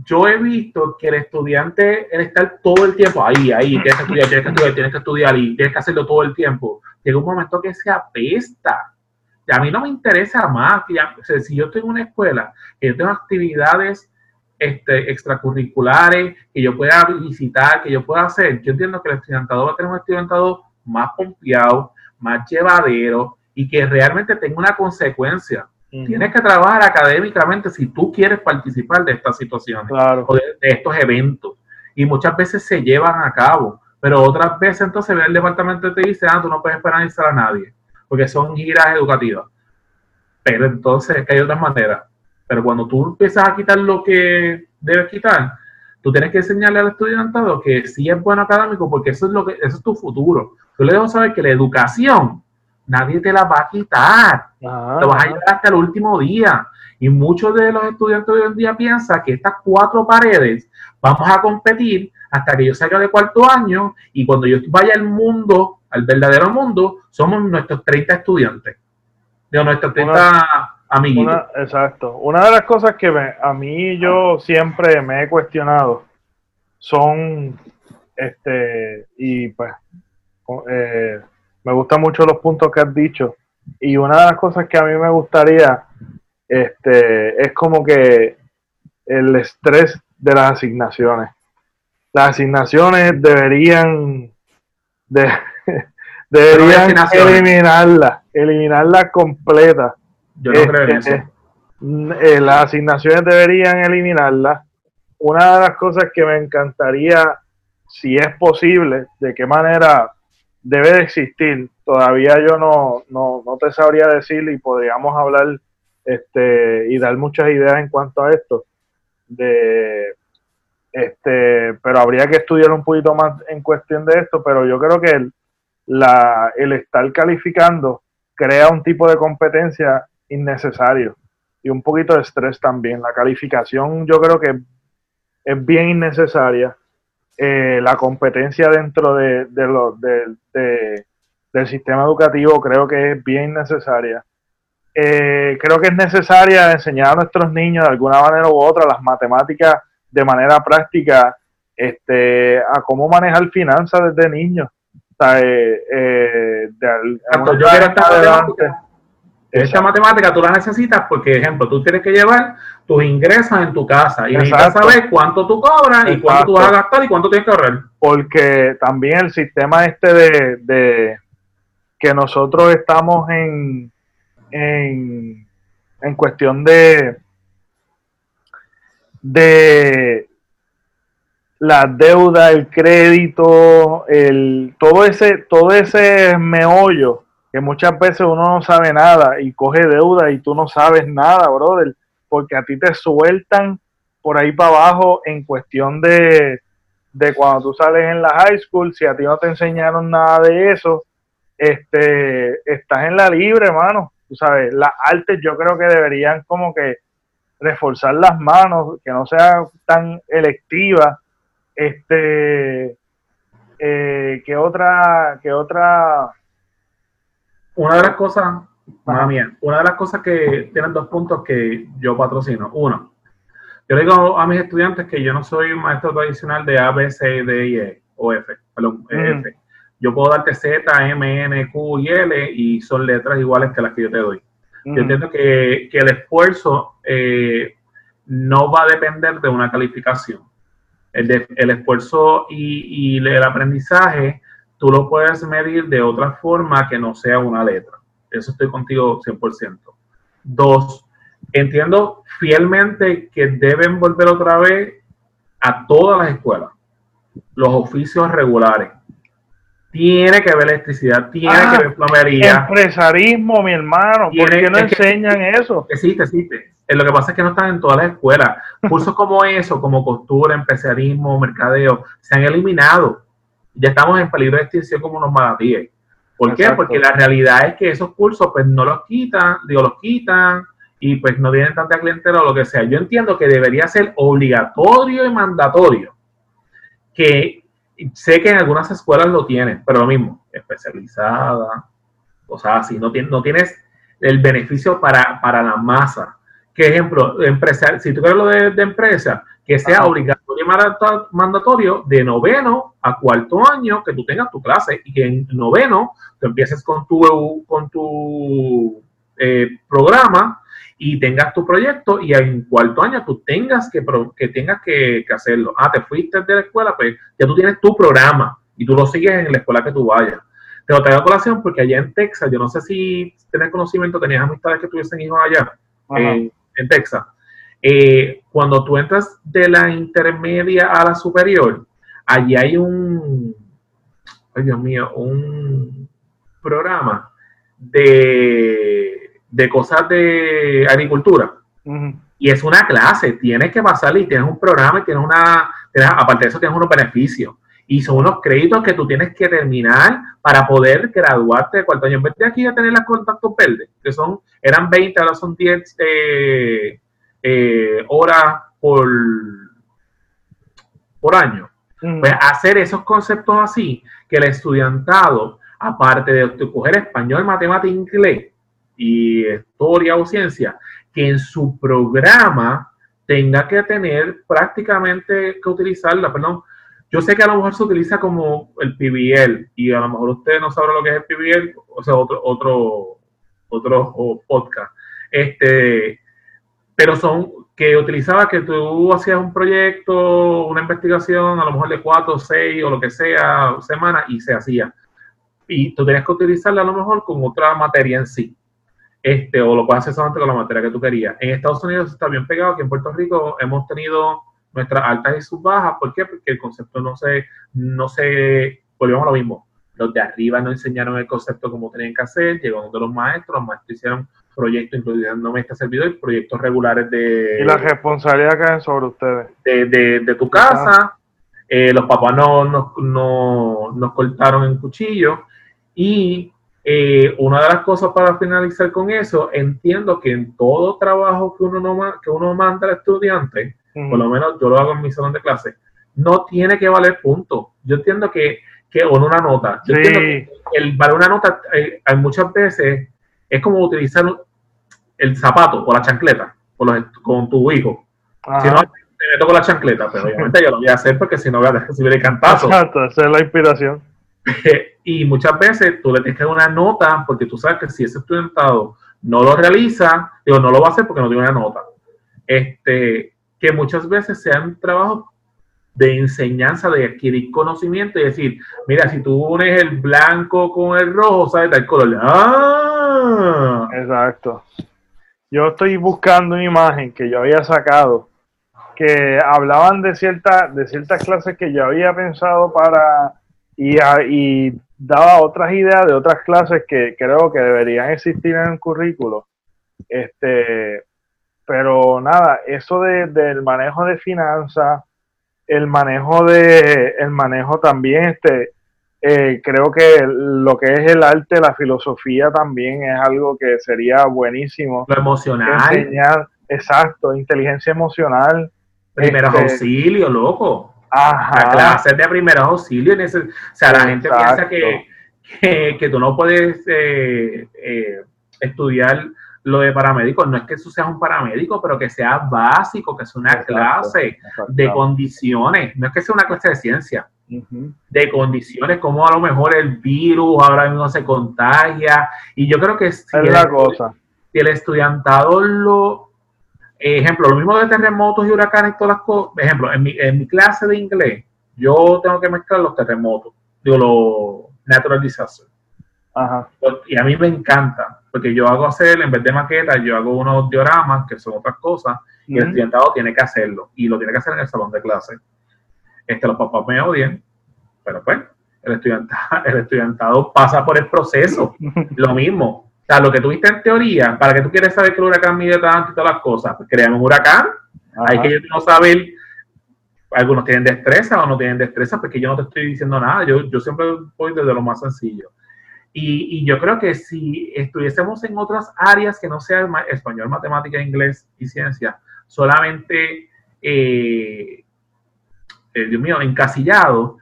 yo he visto que el estudiante, el estar todo el tiempo ahí, ahí, tienes que estudiar, tienes que estudiar, tienes que estudiar y tienes que hacerlo todo el tiempo llega un momento que se apesta. Y a mí no me interesa más. Que si yo en una escuela, que yo tengo actividades este, extracurriculares, que yo pueda visitar, que yo pueda hacer, yo entiendo que el estudiantado va a tener un estudiantado más confiado, más llevadero y que realmente tenga una consecuencia. Tienes que trabajar académicamente si tú quieres participar de estas situaciones o de, estos eventos. Y muchas veces se llevan a cabo. Pero otras veces entonces el departamento te dice, ah, tú no puedes penalizar a nadie, porque son giras educativas. Pero entonces es que hay otras maneras. Pero cuando tú empiezas a quitar lo que debes quitar, tú tienes que enseñarle al estudiantado que sí es bueno académico, porque eso es lo que, eso es tu futuro. Tú le debo saber que la educación nadie te la va a quitar. te vas a llevar hasta el último día. Y muchos de los estudiantes de hoy en día piensan que estas cuatro paredes vamos a competir hasta que yo salga de cuarto año y cuando yo vaya al mundo, al verdadero mundo, somos nuestros 30 estudiantes, de nuestros 30 amiguitos. exacto. Una de las cosas que a mí yo siempre me he cuestionado son, este, y pues, eh, me gustan mucho los puntos que has dicho. Y una de las cosas que a mí me gustaría, este, es como que el estrés de las asignaciones las asignaciones deberían de, deberían eliminarla, eliminarla completa. Yo no creo en eso. Este, eh, las asignaciones deberían eliminarlas. Una de las cosas que me encantaría, si es posible, de qué manera debe de existir, todavía yo no, no, no te sabría decir y podríamos hablar este, y dar muchas ideas en cuanto a esto. De, este, pero habría que estudiar un poquito más en cuestión de esto, pero yo creo que el, la, el estar calificando crea un tipo de competencia innecesario y un poquito de estrés también. La calificación yo creo que es bien innecesaria. Eh, la competencia dentro de, de, del sistema educativo creo que es bien innecesaria. Eh, creo que es necesaria enseñar a nuestros niños de alguna manera u otra las matemáticas de manera práctica, este, a cómo manejar finanzas desde niños. Eh, eh, yo adelante. Esa matemática tú la necesitas porque, ejemplo, tú tienes que llevar tus ingresos en tu casa y necesitas saber cuánto tú cobras y cuánto tú vas a gastar y cuánto tienes que ahorrar. Porque también el sistema este de, de que nosotros estamos en, en, en cuestión de, de la deuda, el crédito, el, todo ese, todo ese meollo que muchas veces uno no sabe nada y coge deuda y tú no sabes nada, brother, porque a ti te sueltan por ahí para abajo en cuestión de, de cuando tú sales en la high school, si a ti no te enseñaron nada de eso, este, estás en la libre, hermano. Tú sabes, las artes yo creo que deberían como que reforzar las manos, que no sea tan electiva. Este, eh, que otra, que otra. Una de las cosas, mía, una de las cosas que tienen dos puntos que yo patrocino. Uno, yo le digo a mis estudiantes que yo no soy un maestro tradicional de A, B, C, D y E, o F, perdón, F. Yo puedo darte Z, M, N, Q y L y son letras iguales que las que yo te doy. Yo entiendo que, el esfuerzo eh, no va a depender de una calificación. El, el esfuerzo y, el aprendizaje tú lo puedes medir de otra forma que no sea una letra. Eso estoy contigo 100%. Dos, entiendo fielmente que deben volver otra vez a todas las escuelas, los oficios regulares tiene que ver electricidad, tiene que ah, ver plomería. Empresarismo, mi hermano, ¿por qué no enseñan eso? Existe, existe. Eh, lo que pasa es que no están en todas las escuelas. Cursos como eso, como costura, empresarismo, mercadeo, se han eliminado. Ya estamos en peligro de extinción como unos malatíes. ¿Por qué? Porque la realidad es que esos cursos pues no los quitan, digo, los quitan y pues no tienen tanta clientela o lo que sea. Yo entiendo que debería ser obligatorio y mandatorio que sé que en algunas escuelas lo tienen, pero lo mismo, especializada, o sea, así, no, no tienes el beneficio para, la masa. Que ejemplo, empresa, si tú quieres lo de, empresa, que sea obligatorio y mandatorio de noveno a cuarto año que tú tengas tu clase y que en noveno tú empieces con tu, con tu eh, programa y tengas tu proyecto y en cuarto año tú tengas que, que tengas que, hacerlo. Ah, te fuiste de la escuela, pues ya tú tienes tu programa y tú lo sigues en la escuela que tú vayas. Te lo traigo a colación porque allá en Texas, yo no sé si tienes conocimiento, tenías amistades que tuviesen hijos allá, en Texas. Eh, cuando tú entras de la intermedia a la superior, allí hay un, ay Dios mío, un programa de de cosas de agricultura. Y es una clase, tienes que pasar y tienes un programa y tienes una, aparte de eso tienes unos beneficios. Y son unos créditos que tú tienes que terminar para poder graduarte de cuarto año. En vez de aquí a tener las contactos verdes, que son, eran 20, ahora son 10 eh, eh, horas por, por año. Pues hacer esos conceptos así, que el estudiantado, aparte de coger español, matemática inglés, y historia o ciencia, que en su programa tenga que tener prácticamente que utilizarla, perdón. Yo sé que a lo mejor se utiliza como el PBL y a lo mejor usted no sabe lo que es el PBL, o sea, otro, otro, otro podcast. Este, pero son que utilizaba que tú hacías un proyecto, una investigación, a lo mejor de cuatro, seis o lo que sea, semanas, y se hacía. Y tú tenías que utilizarla a lo mejor con otra materia en sí. este, o lo puedes hacer solamente con la materia que tú querías. En Estados Unidos está bien pegado, que en Puerto Rico hemos tenido nuestras altas y sus bajas. ¿Por qué? Porque el concepto no se, no se, volvemos a lo mismo. Los de arriba no enseñaron el concepto como tenían que hacer, llegó de los maestros, los maestros hicieron proyectos, incluyéndome este servidor, proyectos regulares de... Y la responsabilidad cae sobre ustedes. De, de, tu casa, eh, los papás no, no, no, nos cortaron en cuchillo y eh, una de las cosas para finalizar con eso, entiendo que en todo trabajo que uno, no, que uno manda al estudiante, por lo menos yo lo hago en mi salón de clase, no tiene que valer punto. Yo entiendo que, que o una nota. Yo entiendo que el valer una nota eh, hay muchas veces es como utilizar el zapato o la chancleta con tu hijo. Si no, te meto con la chancleta, pero obviamente yo lo voy a hacer porque si no voy a recibir el cantazo. Exacto, esa es la inspiración. y muchas veces tú le tienes que dar una nota porque tú sabes que si ese estudiantado no lo realiza, digo, no lo va a hacer porque no tiene una nota. Este, que muchas veces sean trabajos de enseñanza, de adquirir conocimiento y decir, mira, si tú unes el blanco con el rojo, sabes tal color. ¡Ah! Exacto. Yo estoy buscando una imagen que yo había sacado que hablaban de, cierta, de ciertas clases que yo había pensado para y, y daba otras ideas de otras clases que creo que deberían existir en el currículo. Este, pero nada, eso de, del manejo de finanzas, el manejo de, el manejo también, este, eh, creo que lo que es el arte, la filosofía también es algo que sería buenísimo. Lo emocional. Enseñar, exacto, inteligencia emocional. Primeros este, auxilios, loco. Ajá. clases de primeros auxilios. O sea, la gente piensa que, que, tú no puedes eh, eh, estudiar lo de paramédicos. No es que eso sea un paramédico, pero que sea básico, que sea una clase de condiciones. No es que sea una clase de ciencia. De condiciones, como a lo mejor el virus ahora mismo se contagia. Y yo creo que si, es la cosa. si el estudiantado lo ejemplo, lo mismo de terremotos y huracanes todas las cosas. Ejemplo, en mi, en mi clase de inglés, yo tengo que mezclar los terremotos, digo, los natural disasters. Ajá. Y a mí me encanta, porque yo hago hacer, en vez de maquetas, yo hago unos dioramas, que son otras cosas, y el estudiantado tiene que hacerlo, y lo tiene que hacer en el salón de clase. Este, los papás me odian, pero pues, el estudiantado, el estudiantado pasa por el proceso, lo mismo o sea, lo que tuviste en teoría, para que tú quieres saber que el huracán mide tanto y todas las cosas, pues creamos un huracán. Hay que no saber, algunos tienen destreza o no tienen destreza, porque yo no te estoy diciendo nada. Yo, yo siempre voy desde lo más sencillo. Y, y, yo creo que si estuviésemos en otras áreas que no sean español, matemática, inglés y ciencia, solamente, eh, eh, Dios mío, encasillado,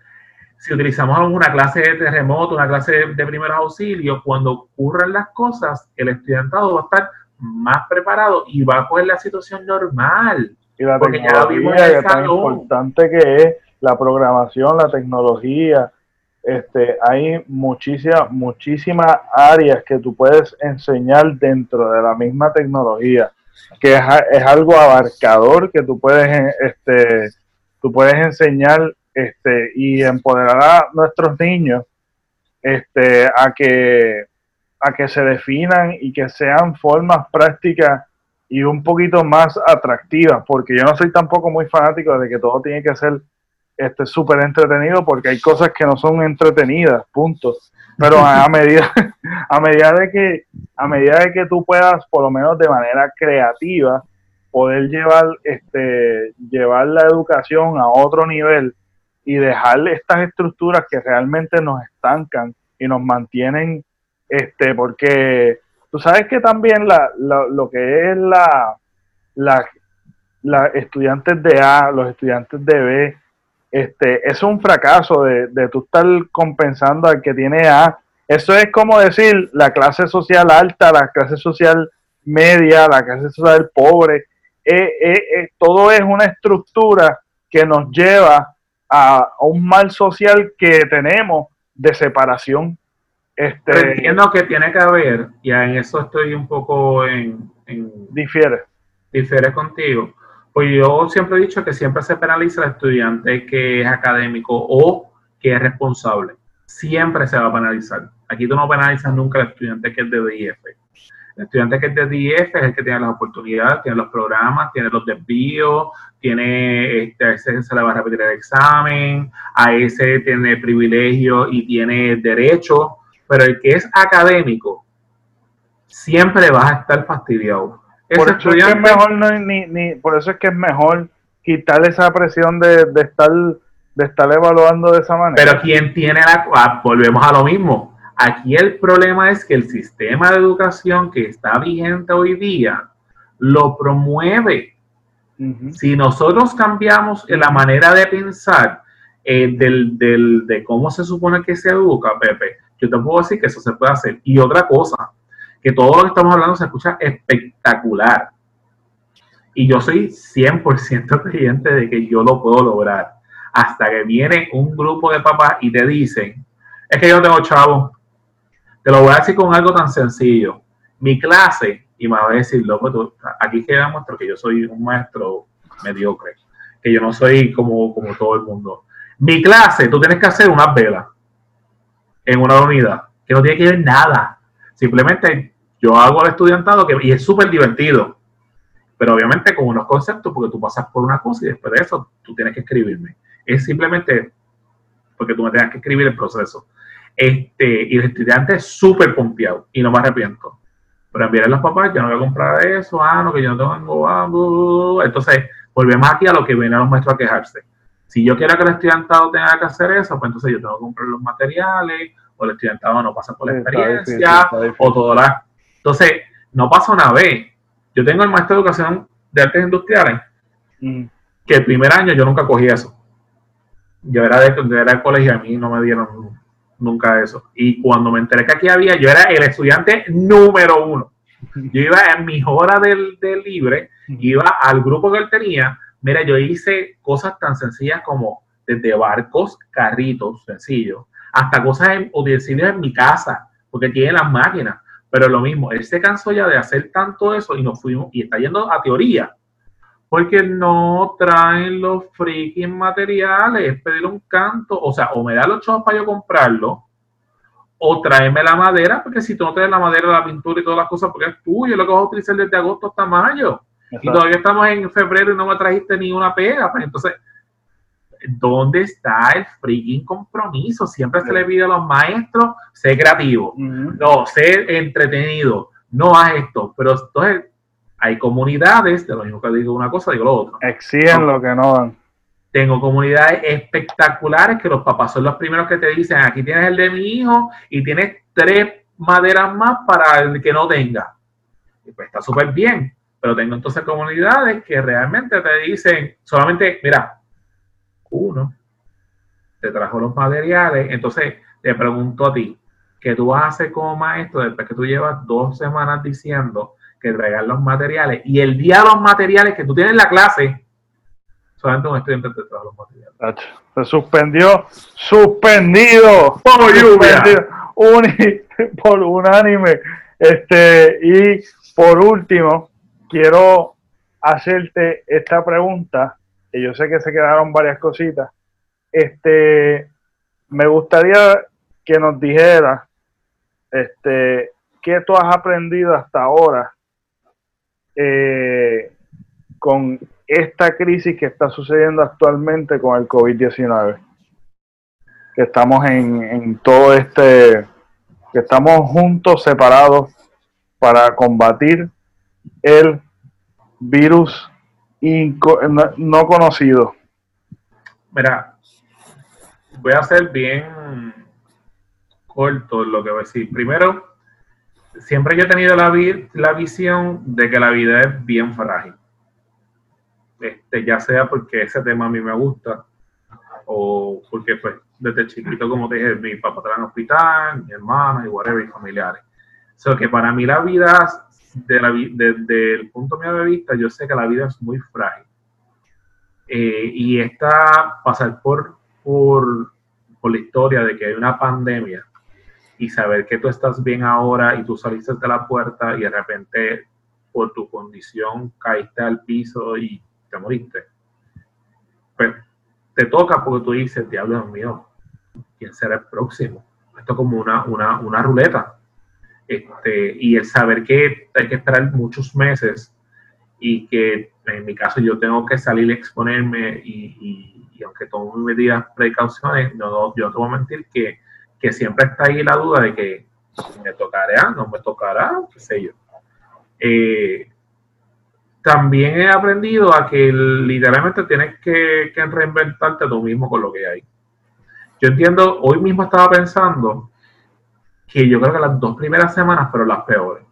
si utilizamos una clase de terremoto, una clase de, primeros auxilios, cuando ocurran las cosas, el estudiantado va a estar más preparado y va a coger la situación normal. Y la porque ya vimos que tan importante que es la programación, la tecnología, este, hay muchísimas, áreas que tú puedes enseñar dentro de la misma tecnología, que es, es algo abarcador que tú puedes, este, tú puedes enseñar este, y empoderar a nuestros niños este, a, que, a que se definan y que sean formas prácticas y un poquito más atractivas, porque yo no soy tampoco muy fanático de que todo tiene que ser este súper entretenido, porque hay cosas que no son entretenidas, punto. Pero a, medida, a medida de que, a medida de que tú puedas, por lo menos de manera creativa, poder llevar, este, llevar la educación a otro nivel, y dejarle estas estructuras que realmente nos estancan y nos mantienen, este, porque tú sabes que también la, lo que es la, la, estudiantes de A, los estudiantes de B, este, es un fracaso de, de tú estar compensando al que tiene A. Eso es como decir la clase social alta, la clase social media, la clase social pobre. Eh, eh, eh, todo es una estructura que nos lleva a, un mal social que tenemos de separación. Este, entiendo que tiene que haber, y en eso estoy un poco en, difiere. Difiere contigo. Pues yo siempre he dicho que siempre se penaliza al estudiante que es académico o que es responsable. Siempre se va a penalizar. Aquí tú no penalizas nunca al estudiante que es de DIF. El estudiante que es de 10 es el que tiene las oportunidades, tiene los programas, tiene los desvíos, tiene, este, se le va a repetir el examen, a ese tiene privilegio y tiene derecho, pero el que es académico siempre va a estar fastidiado. Por eso, es que es mejor ni, ni, por eso es que es mejor quitar esa presión de, de estar de estar evaluando de esa manera. Pero ¿quién tiene la... Ah, volvemos a lo mismo. Aquí el problema es que el sistema de educación que está vigente hoy día lo promueve. Si nosotros cambiamos la manera de pensar eh, del, del, de cómo se supone que se educa, Pepe, yo te puedo decir que eso se puede hacer. Y otra cosa, que todo lo que estamos hablando se escucha espectacular. Y yo soy 100% creyente de que yo lo puedo lograr hasta que viene un grupo de papás y te dicen, es que yo no tengo chavo. Te lo voy a decir con algo tan sencillo. Mi clase, y me va a decir, loco, tú, aquí queda muestro que yo soy un maestro mediocre, que yo no soy como, como todo el mundo. Mi clase, tú tienes que hacer una vela en una unidad, que no tiene que ver nada. Simplemente yo hago el estudiantado que, y es súper divertido, pero obviamente con unos conceptos, porque tú pasas por una cosa y después de eso tú tienes que escribirme es simplemente porque tú me tengas que escribir el proceso. Este, y el estudiante es súper confiado y no me arrepiento. Pero enviar a los papás, yo no voy a comprar eso, ah, no, que yo no tengo, ah, entonces volvemos aquí a lo que viene a los maestros a quejarse. Si yo quiero que el estudiantado tenga que hacer eso, pues entonces yo tengo que comprar los materiales, o el estudiantado no pasa por la experiencia, o todo la... Entonces, no pasa una vez. Yo tengo el maestro de educación de artes industriales, mm. que el primer año yo nunca cogí eso yo era de, yo era colegio y a mí no me dieron nunca eso. Y cuando me enteré que aquí había, yo era el estudiante número uno. Yo iba en mis horas del, libre, iba al grupo que él tenía. Mira, yo hice cosas tan sencillas como desde barcos, carritos sencillos, hasta cosas en, utensilios en mi casa, porque tiene las máquinas. Pero lo mismo, él se cansó ya de hacer tanto eso y nos fuimos, y está yendo a teoría porque no traen los freaking materiales, pedir un canto, o sea, o me da los chavos para yo comprarlo, o tráeme la madera, porque si tú no traes la madera, la pintura y todas las cosas, porque es tuyo, lo que vas a utilizar desde agosto hasta mayo. Y todavía estamos en febrero y no me trajiste ni una pega. Pues entonces, ¿dónde está el freaking compromiso? Siempre se le pide a los maestros, ser creativo, no, ser entretenido, no haz esto. Pero entonces, hay comunidades, de lo mismo que digo una cosa, digo lo otro. Exigen lo que no dan. Tengo comunidades espectaculares que los papás son los primeros que te dicen, aquí tienes el de mi hijo y tienes tres maderas más para el que no tenga. Y pues está súper bien. Pero tengo entonces comunidades que realmente te dicen, solamente, mira, uno te trajo los materiales, entonces te pregunto a ti, ¿qué tú vas a hacer como maestro después que tú llevas dos semanas diciendo que traigan los materiales. Y el día de los materiales que tú tienes en la clase, solamente un estudiante te trae los materiales. Se suspendió, suspendido, por suspendido, por unánime. Este, y por último, quiero hacerte esta pregunta, yo sé que se quedaron varias cositas. Este, me gustaría que nos dijeras, este, qué tú has aprendido hasta ahora eh, con esta crisis que está sucediendo actualmente con el COVID-19. Que estamos en, todo este, que estamos juntos, separados, para combatir el virus no, conocido. Mira, voy a ser bien corto lo que voy a decir. Primero, siempre yo he tenido la, la visión de que la vida es bien frágil. Este, ya sea porque ese tema a mí me gusta o porque pues desde chiquito, como te dije, mi papá estaba en el hospital, mi hermana y whatever, y familiares. O sea, que para mí la vida, de desde el punto mío de vista, yo sé que la vida es muy frágil. Eh, y esta, pasar por, por, por la historia de que hay una pandemia y saber que tú estás bien ahora y tú saliste de la puerta y de repente por tu condición caíste al piso y te moriste. Pues te toca porque tú dices, diablo mío, ¿quién será el próximo? Esto es como una, una, una ruleta. Este, y el saber que hay que esperar muchos meses y que en mi caso yo tengo que salir a exponerme y, aunque tomo medidas, precauciones, no, yo no te voy a mentir que, que siempre está ahí la duda de que me tocará, no me tocará, qué sé yo. Eh, también he aprendido a que literalmente tienes que, que, reinventarte tú mismo con lo que hay. Yo entiendo, hoy mismo estaba pensando que yo creo que las dos primeras semanas fueron las peores.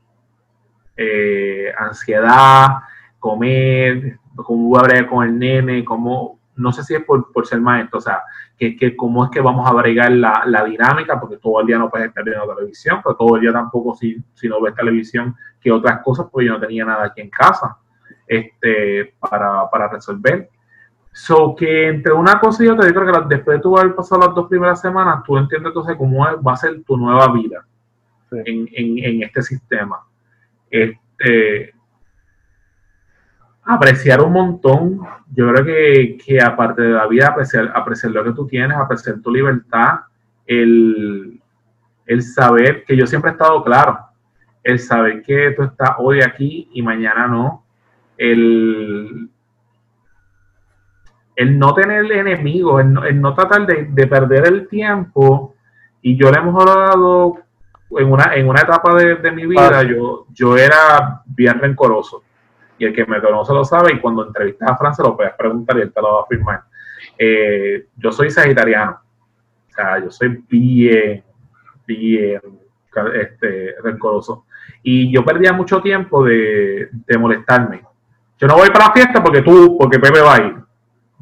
Eh, ansiedad, comer, cómo hablar con el nene, cómo, no sé si es por, por ser maestro, o sea, que, que, cómo es que vamos a bregar la, la, dinámica, porque todo el día no puedes estar viendo televisión, pero todo el día tampoco si, si no ves televisión que otras cosas, porque yo no tenía nada aquí en casa este, para, para resolver. So que entre una cosa y otra, yo creo que después de tú haber pasado las dos primeras semanas, tú entiendes entonces cómo va a ser tu nueva vida en, en, en, este sistema. Este, apreciar un montón. Yo creo que, que, aparte de la vida, apreciar, apreciar lo que tú tienes, apreciar tu libertad, el, el saber que yo siempre he estado claro, el saber que tú estás hoy aquí y mañana no, el, el no tener enemigos, el no, el no tratar de, de, perder el tiempo. Y yo le hemos hablado en una, en una etapa de, de mi vida, yo, yo era bien rencoroso y el que me conoce lo sabe, y cuando entrevistas a Fran se lo puedes preguntar y él te lo va a afirmar. Eh, yo soy sagitariano, o sea, yo soy bien, bien este, rencoroso. Y yo perdía mucho tiempo de, de, molestarme. Yo no voy para la fiesta porque tú, porque Pepe va a ir.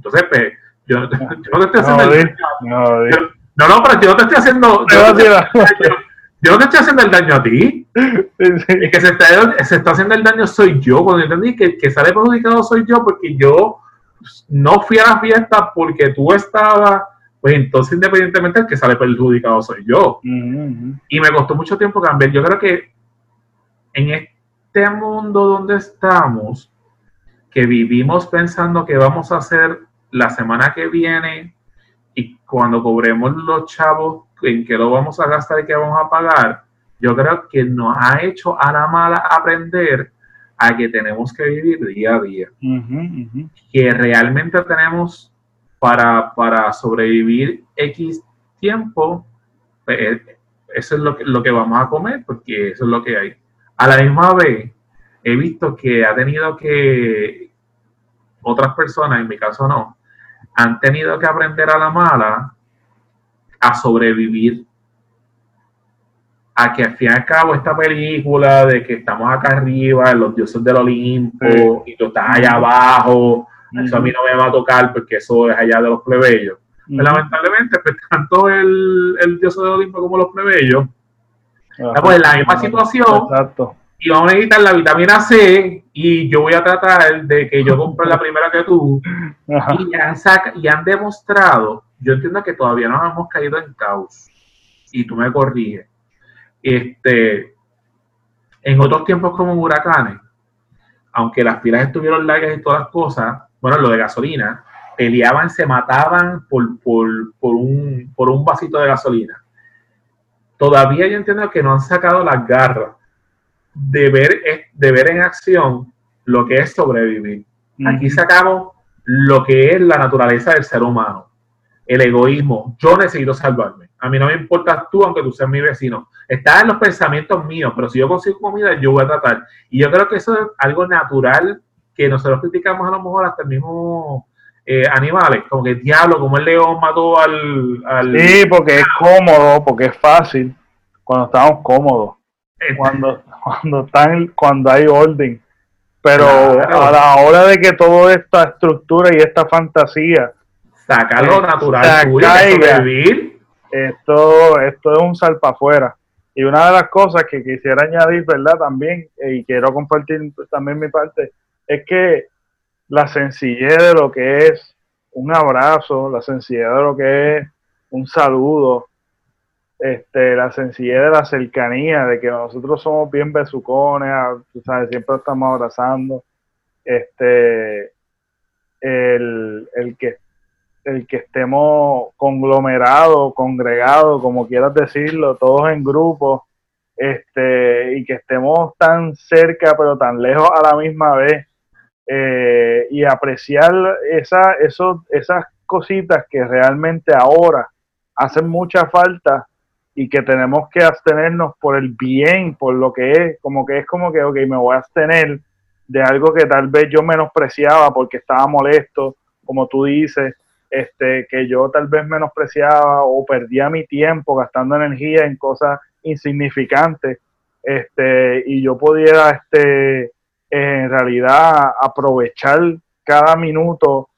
Entonces, pues, yo, yo, no te estoy haciendo... No, el, no, yo, no, no, pero yo no te estoy haciendo... Yo, yo no te estoy haciendo el daño a ti. El que se está, se está, haciendo el daño soy yo. Cuando entendí que el que sale perjudicado soy yo, porque yo no fui a la fiesta porque tú estabas, pues entonces independientemente el que sale perjudicado soy yo. Uh -huh. Y me costó mucho tiempo cambiar. Yo creo que en este mundo donde estamos, que vivimos pensando que vamos a hacer la semana que viene y cuando cobremos los chavos en qué lo vamos a gastar y qué vamos a pagar, yo creo que nos ha hecho a la mala aprender a que tenemos que vivir día a día. Uh -huh, uh -huh. Que realmente tenemos para, para sobrevivir X tiempo, pues, eso es lo que, lo que vamos a comer, porque eso es lo que hay. A la misma vez, he visto que ha tenido que, otras personas, en mi caso no, han tenido que aprender a la mala a sobrevivir. A que al fin y al cabo esta película de que estamos acá arriba, en los dioses del Olimpo, sí. y tú estás allá abajo, uh -huh. eso a mí no me va a tocar porque eso es allá de los plebeyos. Uh -huh. Pero lamentablemente, pues tanto el, el dios del Olimpo como los plebeyos, Ajá, pues en la misma situación, exacto. Y vamos a necesitar la vitamina C, y yo voy a tratar de que yo compre la primera que tú, y han, saca, y han demostrado yo entiendo que todavía no hemos caído en caos y tú me corriges. Este, en otros tiempos como huracanes, aunque las filas estuvieron largas y todas las cosas, bueno, lo de gasolina, peleaban, se mataban por, por, por, un, por un vasito de gasolina. Todavía yo entiendo que no han sacado las garras de ver, de ver en acción lo que es sobrevivir. Aquí sacamos lo que es la naturaleza del ser humano el egoísmo. Yo necesito salvarme. A mí no me importa tú, aunque tú seas mi vecino. Está en los pensamientos míos, pero si yo consigo comida, yo voy a tratar. Y yo creo que eso es algo natural que nosotros criticamos a lo mejor hasta el mismo eh, animales, como que diablo, como el león mató al, al, Sí, porque es cómodo, porque es fácil, cuando estamos cómodos, este. cuando, cuando, están, cuando hay orden. Pero claro. a la hora de que toda esta estructura y esta fantasía sacar lo natural tuyo sobrevivir. Esto, esto es un salpa afuera. Y una de las cosas que quisiera añadir, ¿verdad? También, y quiero compartir también mi parte, es que la sencillez de lo que es un abrazo, la sencillez de lo que es un saludo, este, la sencillez de la cercanía, de que nosotros somos bien besucones, ¿sabes? siempre estamos abrazando, este, el, el que el que estemos conglomerados, congregados, como quieras decirlo, todos en grupo, este, y que estemos tan cerca pero tan lejos a la misma vez, eh, y apreciar esas cositas que realmente ahora hacen mucha falta y que tenemos que abstenernos por el bien, por lo que es, como que es como que, ok, me voy a abstener de algo que tal vez yo menospreciaba porque estaba molesto, como tú dices, este, que yo tal vez menospreciaba o perdía mi tiempo gastando energía en cosas insignificantes, este, y yo pudiera, este, en realidad aprovechar cada minuto,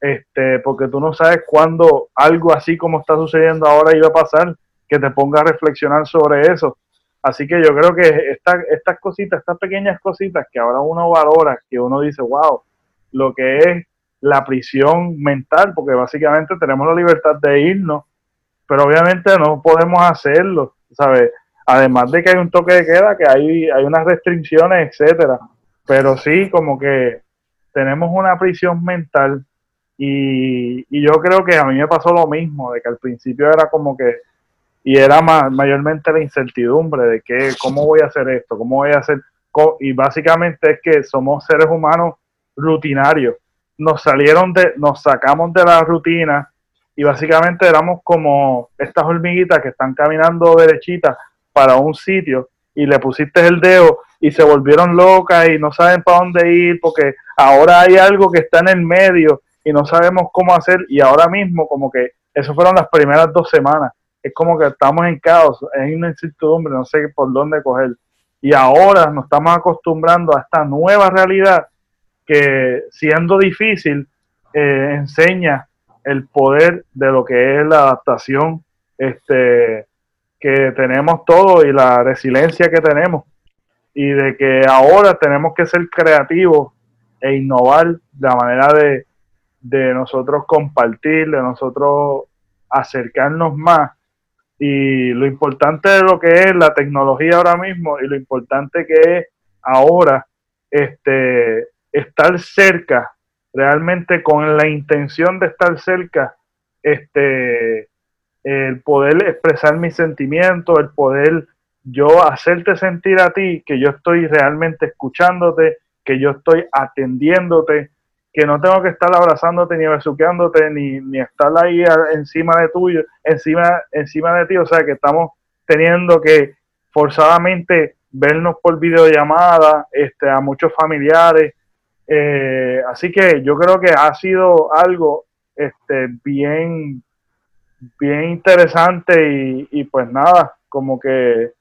este, porque tú no sabes cuándo algo así como está sucediendo ahora iba a pasar, que te ponga a reflexionar sobre eso. Así que yo creo que estas cositas, estas pequeñas cositas que ahora uno valora, que uno dice, wow, lo que es la prisión mental, porque básicamente tenemos la libertad de irnos, pero obviamente no podemos hacerlo, ¿sabes? Además de que hay un toque de queda, que hay, hay unas restricciones, etcétera. Pero sí, como que tenemos una prisión mental y, y yo creo que a mí me pasó lo mismo, de que al principio era como que y era mayormente la incertidumbre de que cómo voy a hacer esto, cómo voy a hacer y básicamente es que somos seres humanos rutinarios. Nos salieron de nos sacamos de la rutina y básicamente éramos como estas hormiguitas que están caminando derechitas para un sitio y le pusiste el dedo y se volvieron locas y no saben para dónde ir porque ahora hay algo que está en el medio y no sabemos cómo hacer y ahora mismo como que eso fueron las primeras dos semanas es como que estamos en caos, es una incertidumbre, no sé por dónde coger. Y ahora nos estamos acostumbrando a esta nueva realidad que siendo difícil eh, enseña el poder de lo que es la adaptación este, que tenemos todos y la resiliencia que tenemos. Y de que ahora tenemos que ser creativos e innovar la manera de, de nosotros compartir, de nosotros acercarnos más y lo importante de lo que es la tecnología ahora mismo y lo importante que es ahora este, estar cerca, realmente con la intención de estar cerca, este, el poder expresar mis sentimientos, el poder yo hacerte sentir a ti que yo estoy realmente escuchándote, que yo estoy atendiéndote, que no tengo que estar abrazándote ni besuqueándote ni, ni estar ahí encima de tuyo, encima, encima de ti, o sea que estamos teniendo que forzadamente vernos por videollamada este, a muchos familiares. Eh, así que yo creo que ha sido algo este, bien, bien interesante y, y pues nada, como que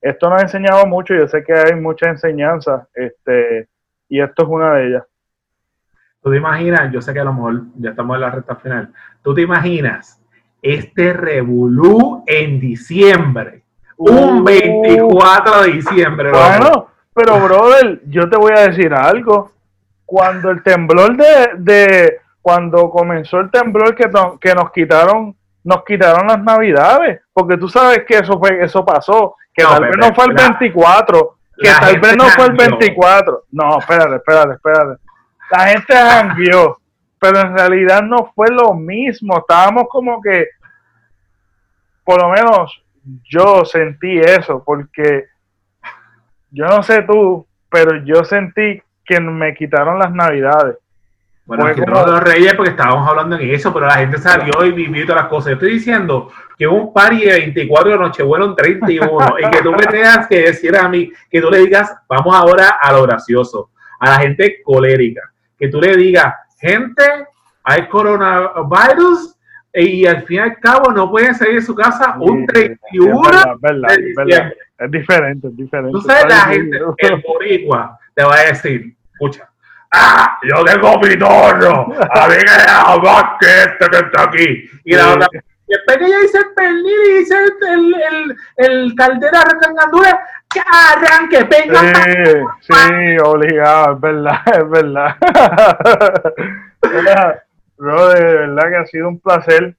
esto nos ha enseñado mucho, yo sé que hay muchas enseñanzas este, y esto es una de ellas. Tú te imaginas, yo sé que a lo mejor ya estamos en la recta final, tú te imaginas este revolú en diciembre, un 24 uh. de diciembre. Bueno, pero brother, yo te voy a decir algo. Cuando el temblor de, de cuando comenzó el temblor que, que nos quitaron, nos quitaron las navidades, porque tú sabes que eso fue, eso pasó, que tal vez no fue el 24, que tal vez no fue el 24. No, espérate, espérate, espérate la gente cambió, pero en realidad no fue lo mismo. Estábamos como que, por lo menos yo sentí eso, porque yo no sé tú, pero yo sentí que me quitaron las navidades. Bueno, aquí como... los reyes porque estábamos hablando en eso, pero la gente salió y vivió todas las cosas. Yo estoy diciendo que un party de 24 de Nochebuena en 31 y que tú me tengas que decir a mí, que tú le digas, vamos ahora a lo gracioso, a la gente colérica que tú le digas, gente, hay coronavirus y al fin y al cabo no pueden salir de su casa un 31 es, verdad, es, diferente, es diferente. Tú sabes, la gente, el boricua te va a decir, escucha, ah, yo tengo mi torno, a mí que más que este que está aquí. Y la otra después que ella dice el pernil y dice el, el, el, caldera recangandura, que arranque, venga. Sí, sí, obligado, es verdad, es verdad. Bro, de verdad que ha sido un placer.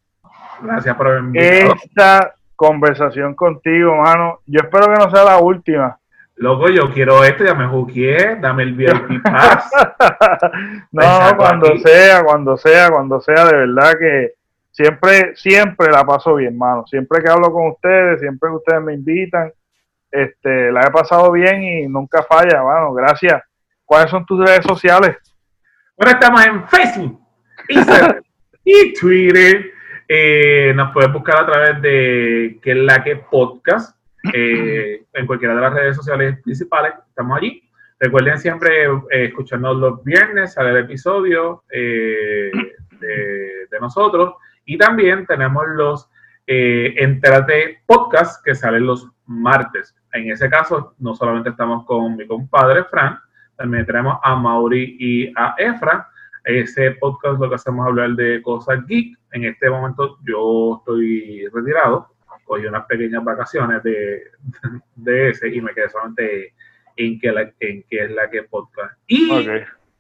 Gracias por haberme Esta conversación contigo, mano. Yo espero que no sea la última. Loco, yo quiero esto, ya me jugué, dame el VIP Pass. no, cuando sea, cuando sea, cuando sea, de verdad que siempre, siempre la paso bien, mano. Siempre que hablo con ustedes, siempre que ustedes me invitan, Este, la he pasado bien y nunca falla, bueno, gracias. ¿Cuáles son tus redes sociales? Bueno, estamos en Facebook, Instagram y Twitter. Eh, nos puedes buscar a través de que es la que podcast eh, en cualquiera de las redes sociales principales. Estamos allí. Recuerden siempre eh, escucharnos los viernes, sale el episodio de, de, nosotros. Y también tenemos los eh, Entérate Podcast que salen los martes. En ese caso, no solamente estamos con mi compadre Fran, también tenemos a Mauri y a Efra. Ese podcast lo que hacemos es hablar de cosas geek. En este momento yo estoy retirado, cogí unas pequeñas vacaciones de, de ese y me quedé solamente en que, la, en que es la que podcast. Y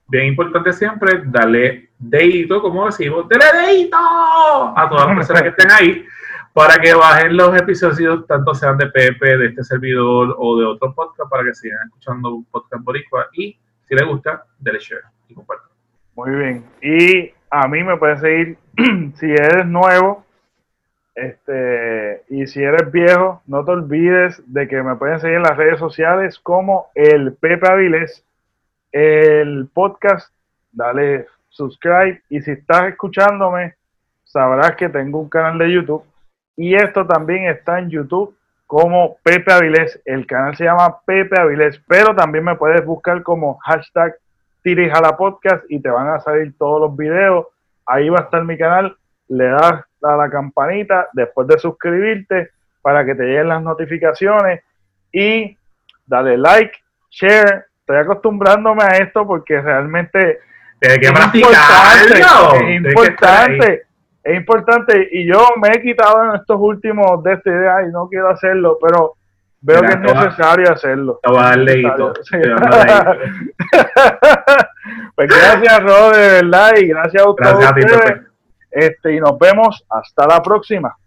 bien importante siempre, darle dedito, como decimos, dale dedito a todas las personas que estén ahí para que bajen los episodios, tanto sean de Pepe, de este servidor o de otro podcast, para que sigan escuchando un podcast boricua y si les gusta, denle share y compartan. Muy bien. Y a mí me pueden seguir si eres nuevo este, y si eres viejo, no te olvides de que me pueden seguir en las redes sociales como el Pepe Avilés, el podcast, dale subscribe y si estás escuchándome, sabrás que tengo un canal de YouTube y esto también está en YouTube como Pepe Avilés. El canal se llama Pepe Avilés, pero también me puedes buscar como hashtag Tirijala Podcast y te van a salir todos los videos. Ahí va a estar mi canal. Le das a la campanita después de suscribirte para que te lleguen las notificaciones y dale like, share. Estoy acostumbrándome a esto porque realmente es importante. Es importante es importante y yo me he quitado en estos últimos de esta idea y no quiero hacerlo, pero veo que es necesario hacerlo. Te voy a darle pues gracias, Rod, de verdad, y gracias a ustedes. Gracias a ti, Este, y nos vemos hasta la próxima.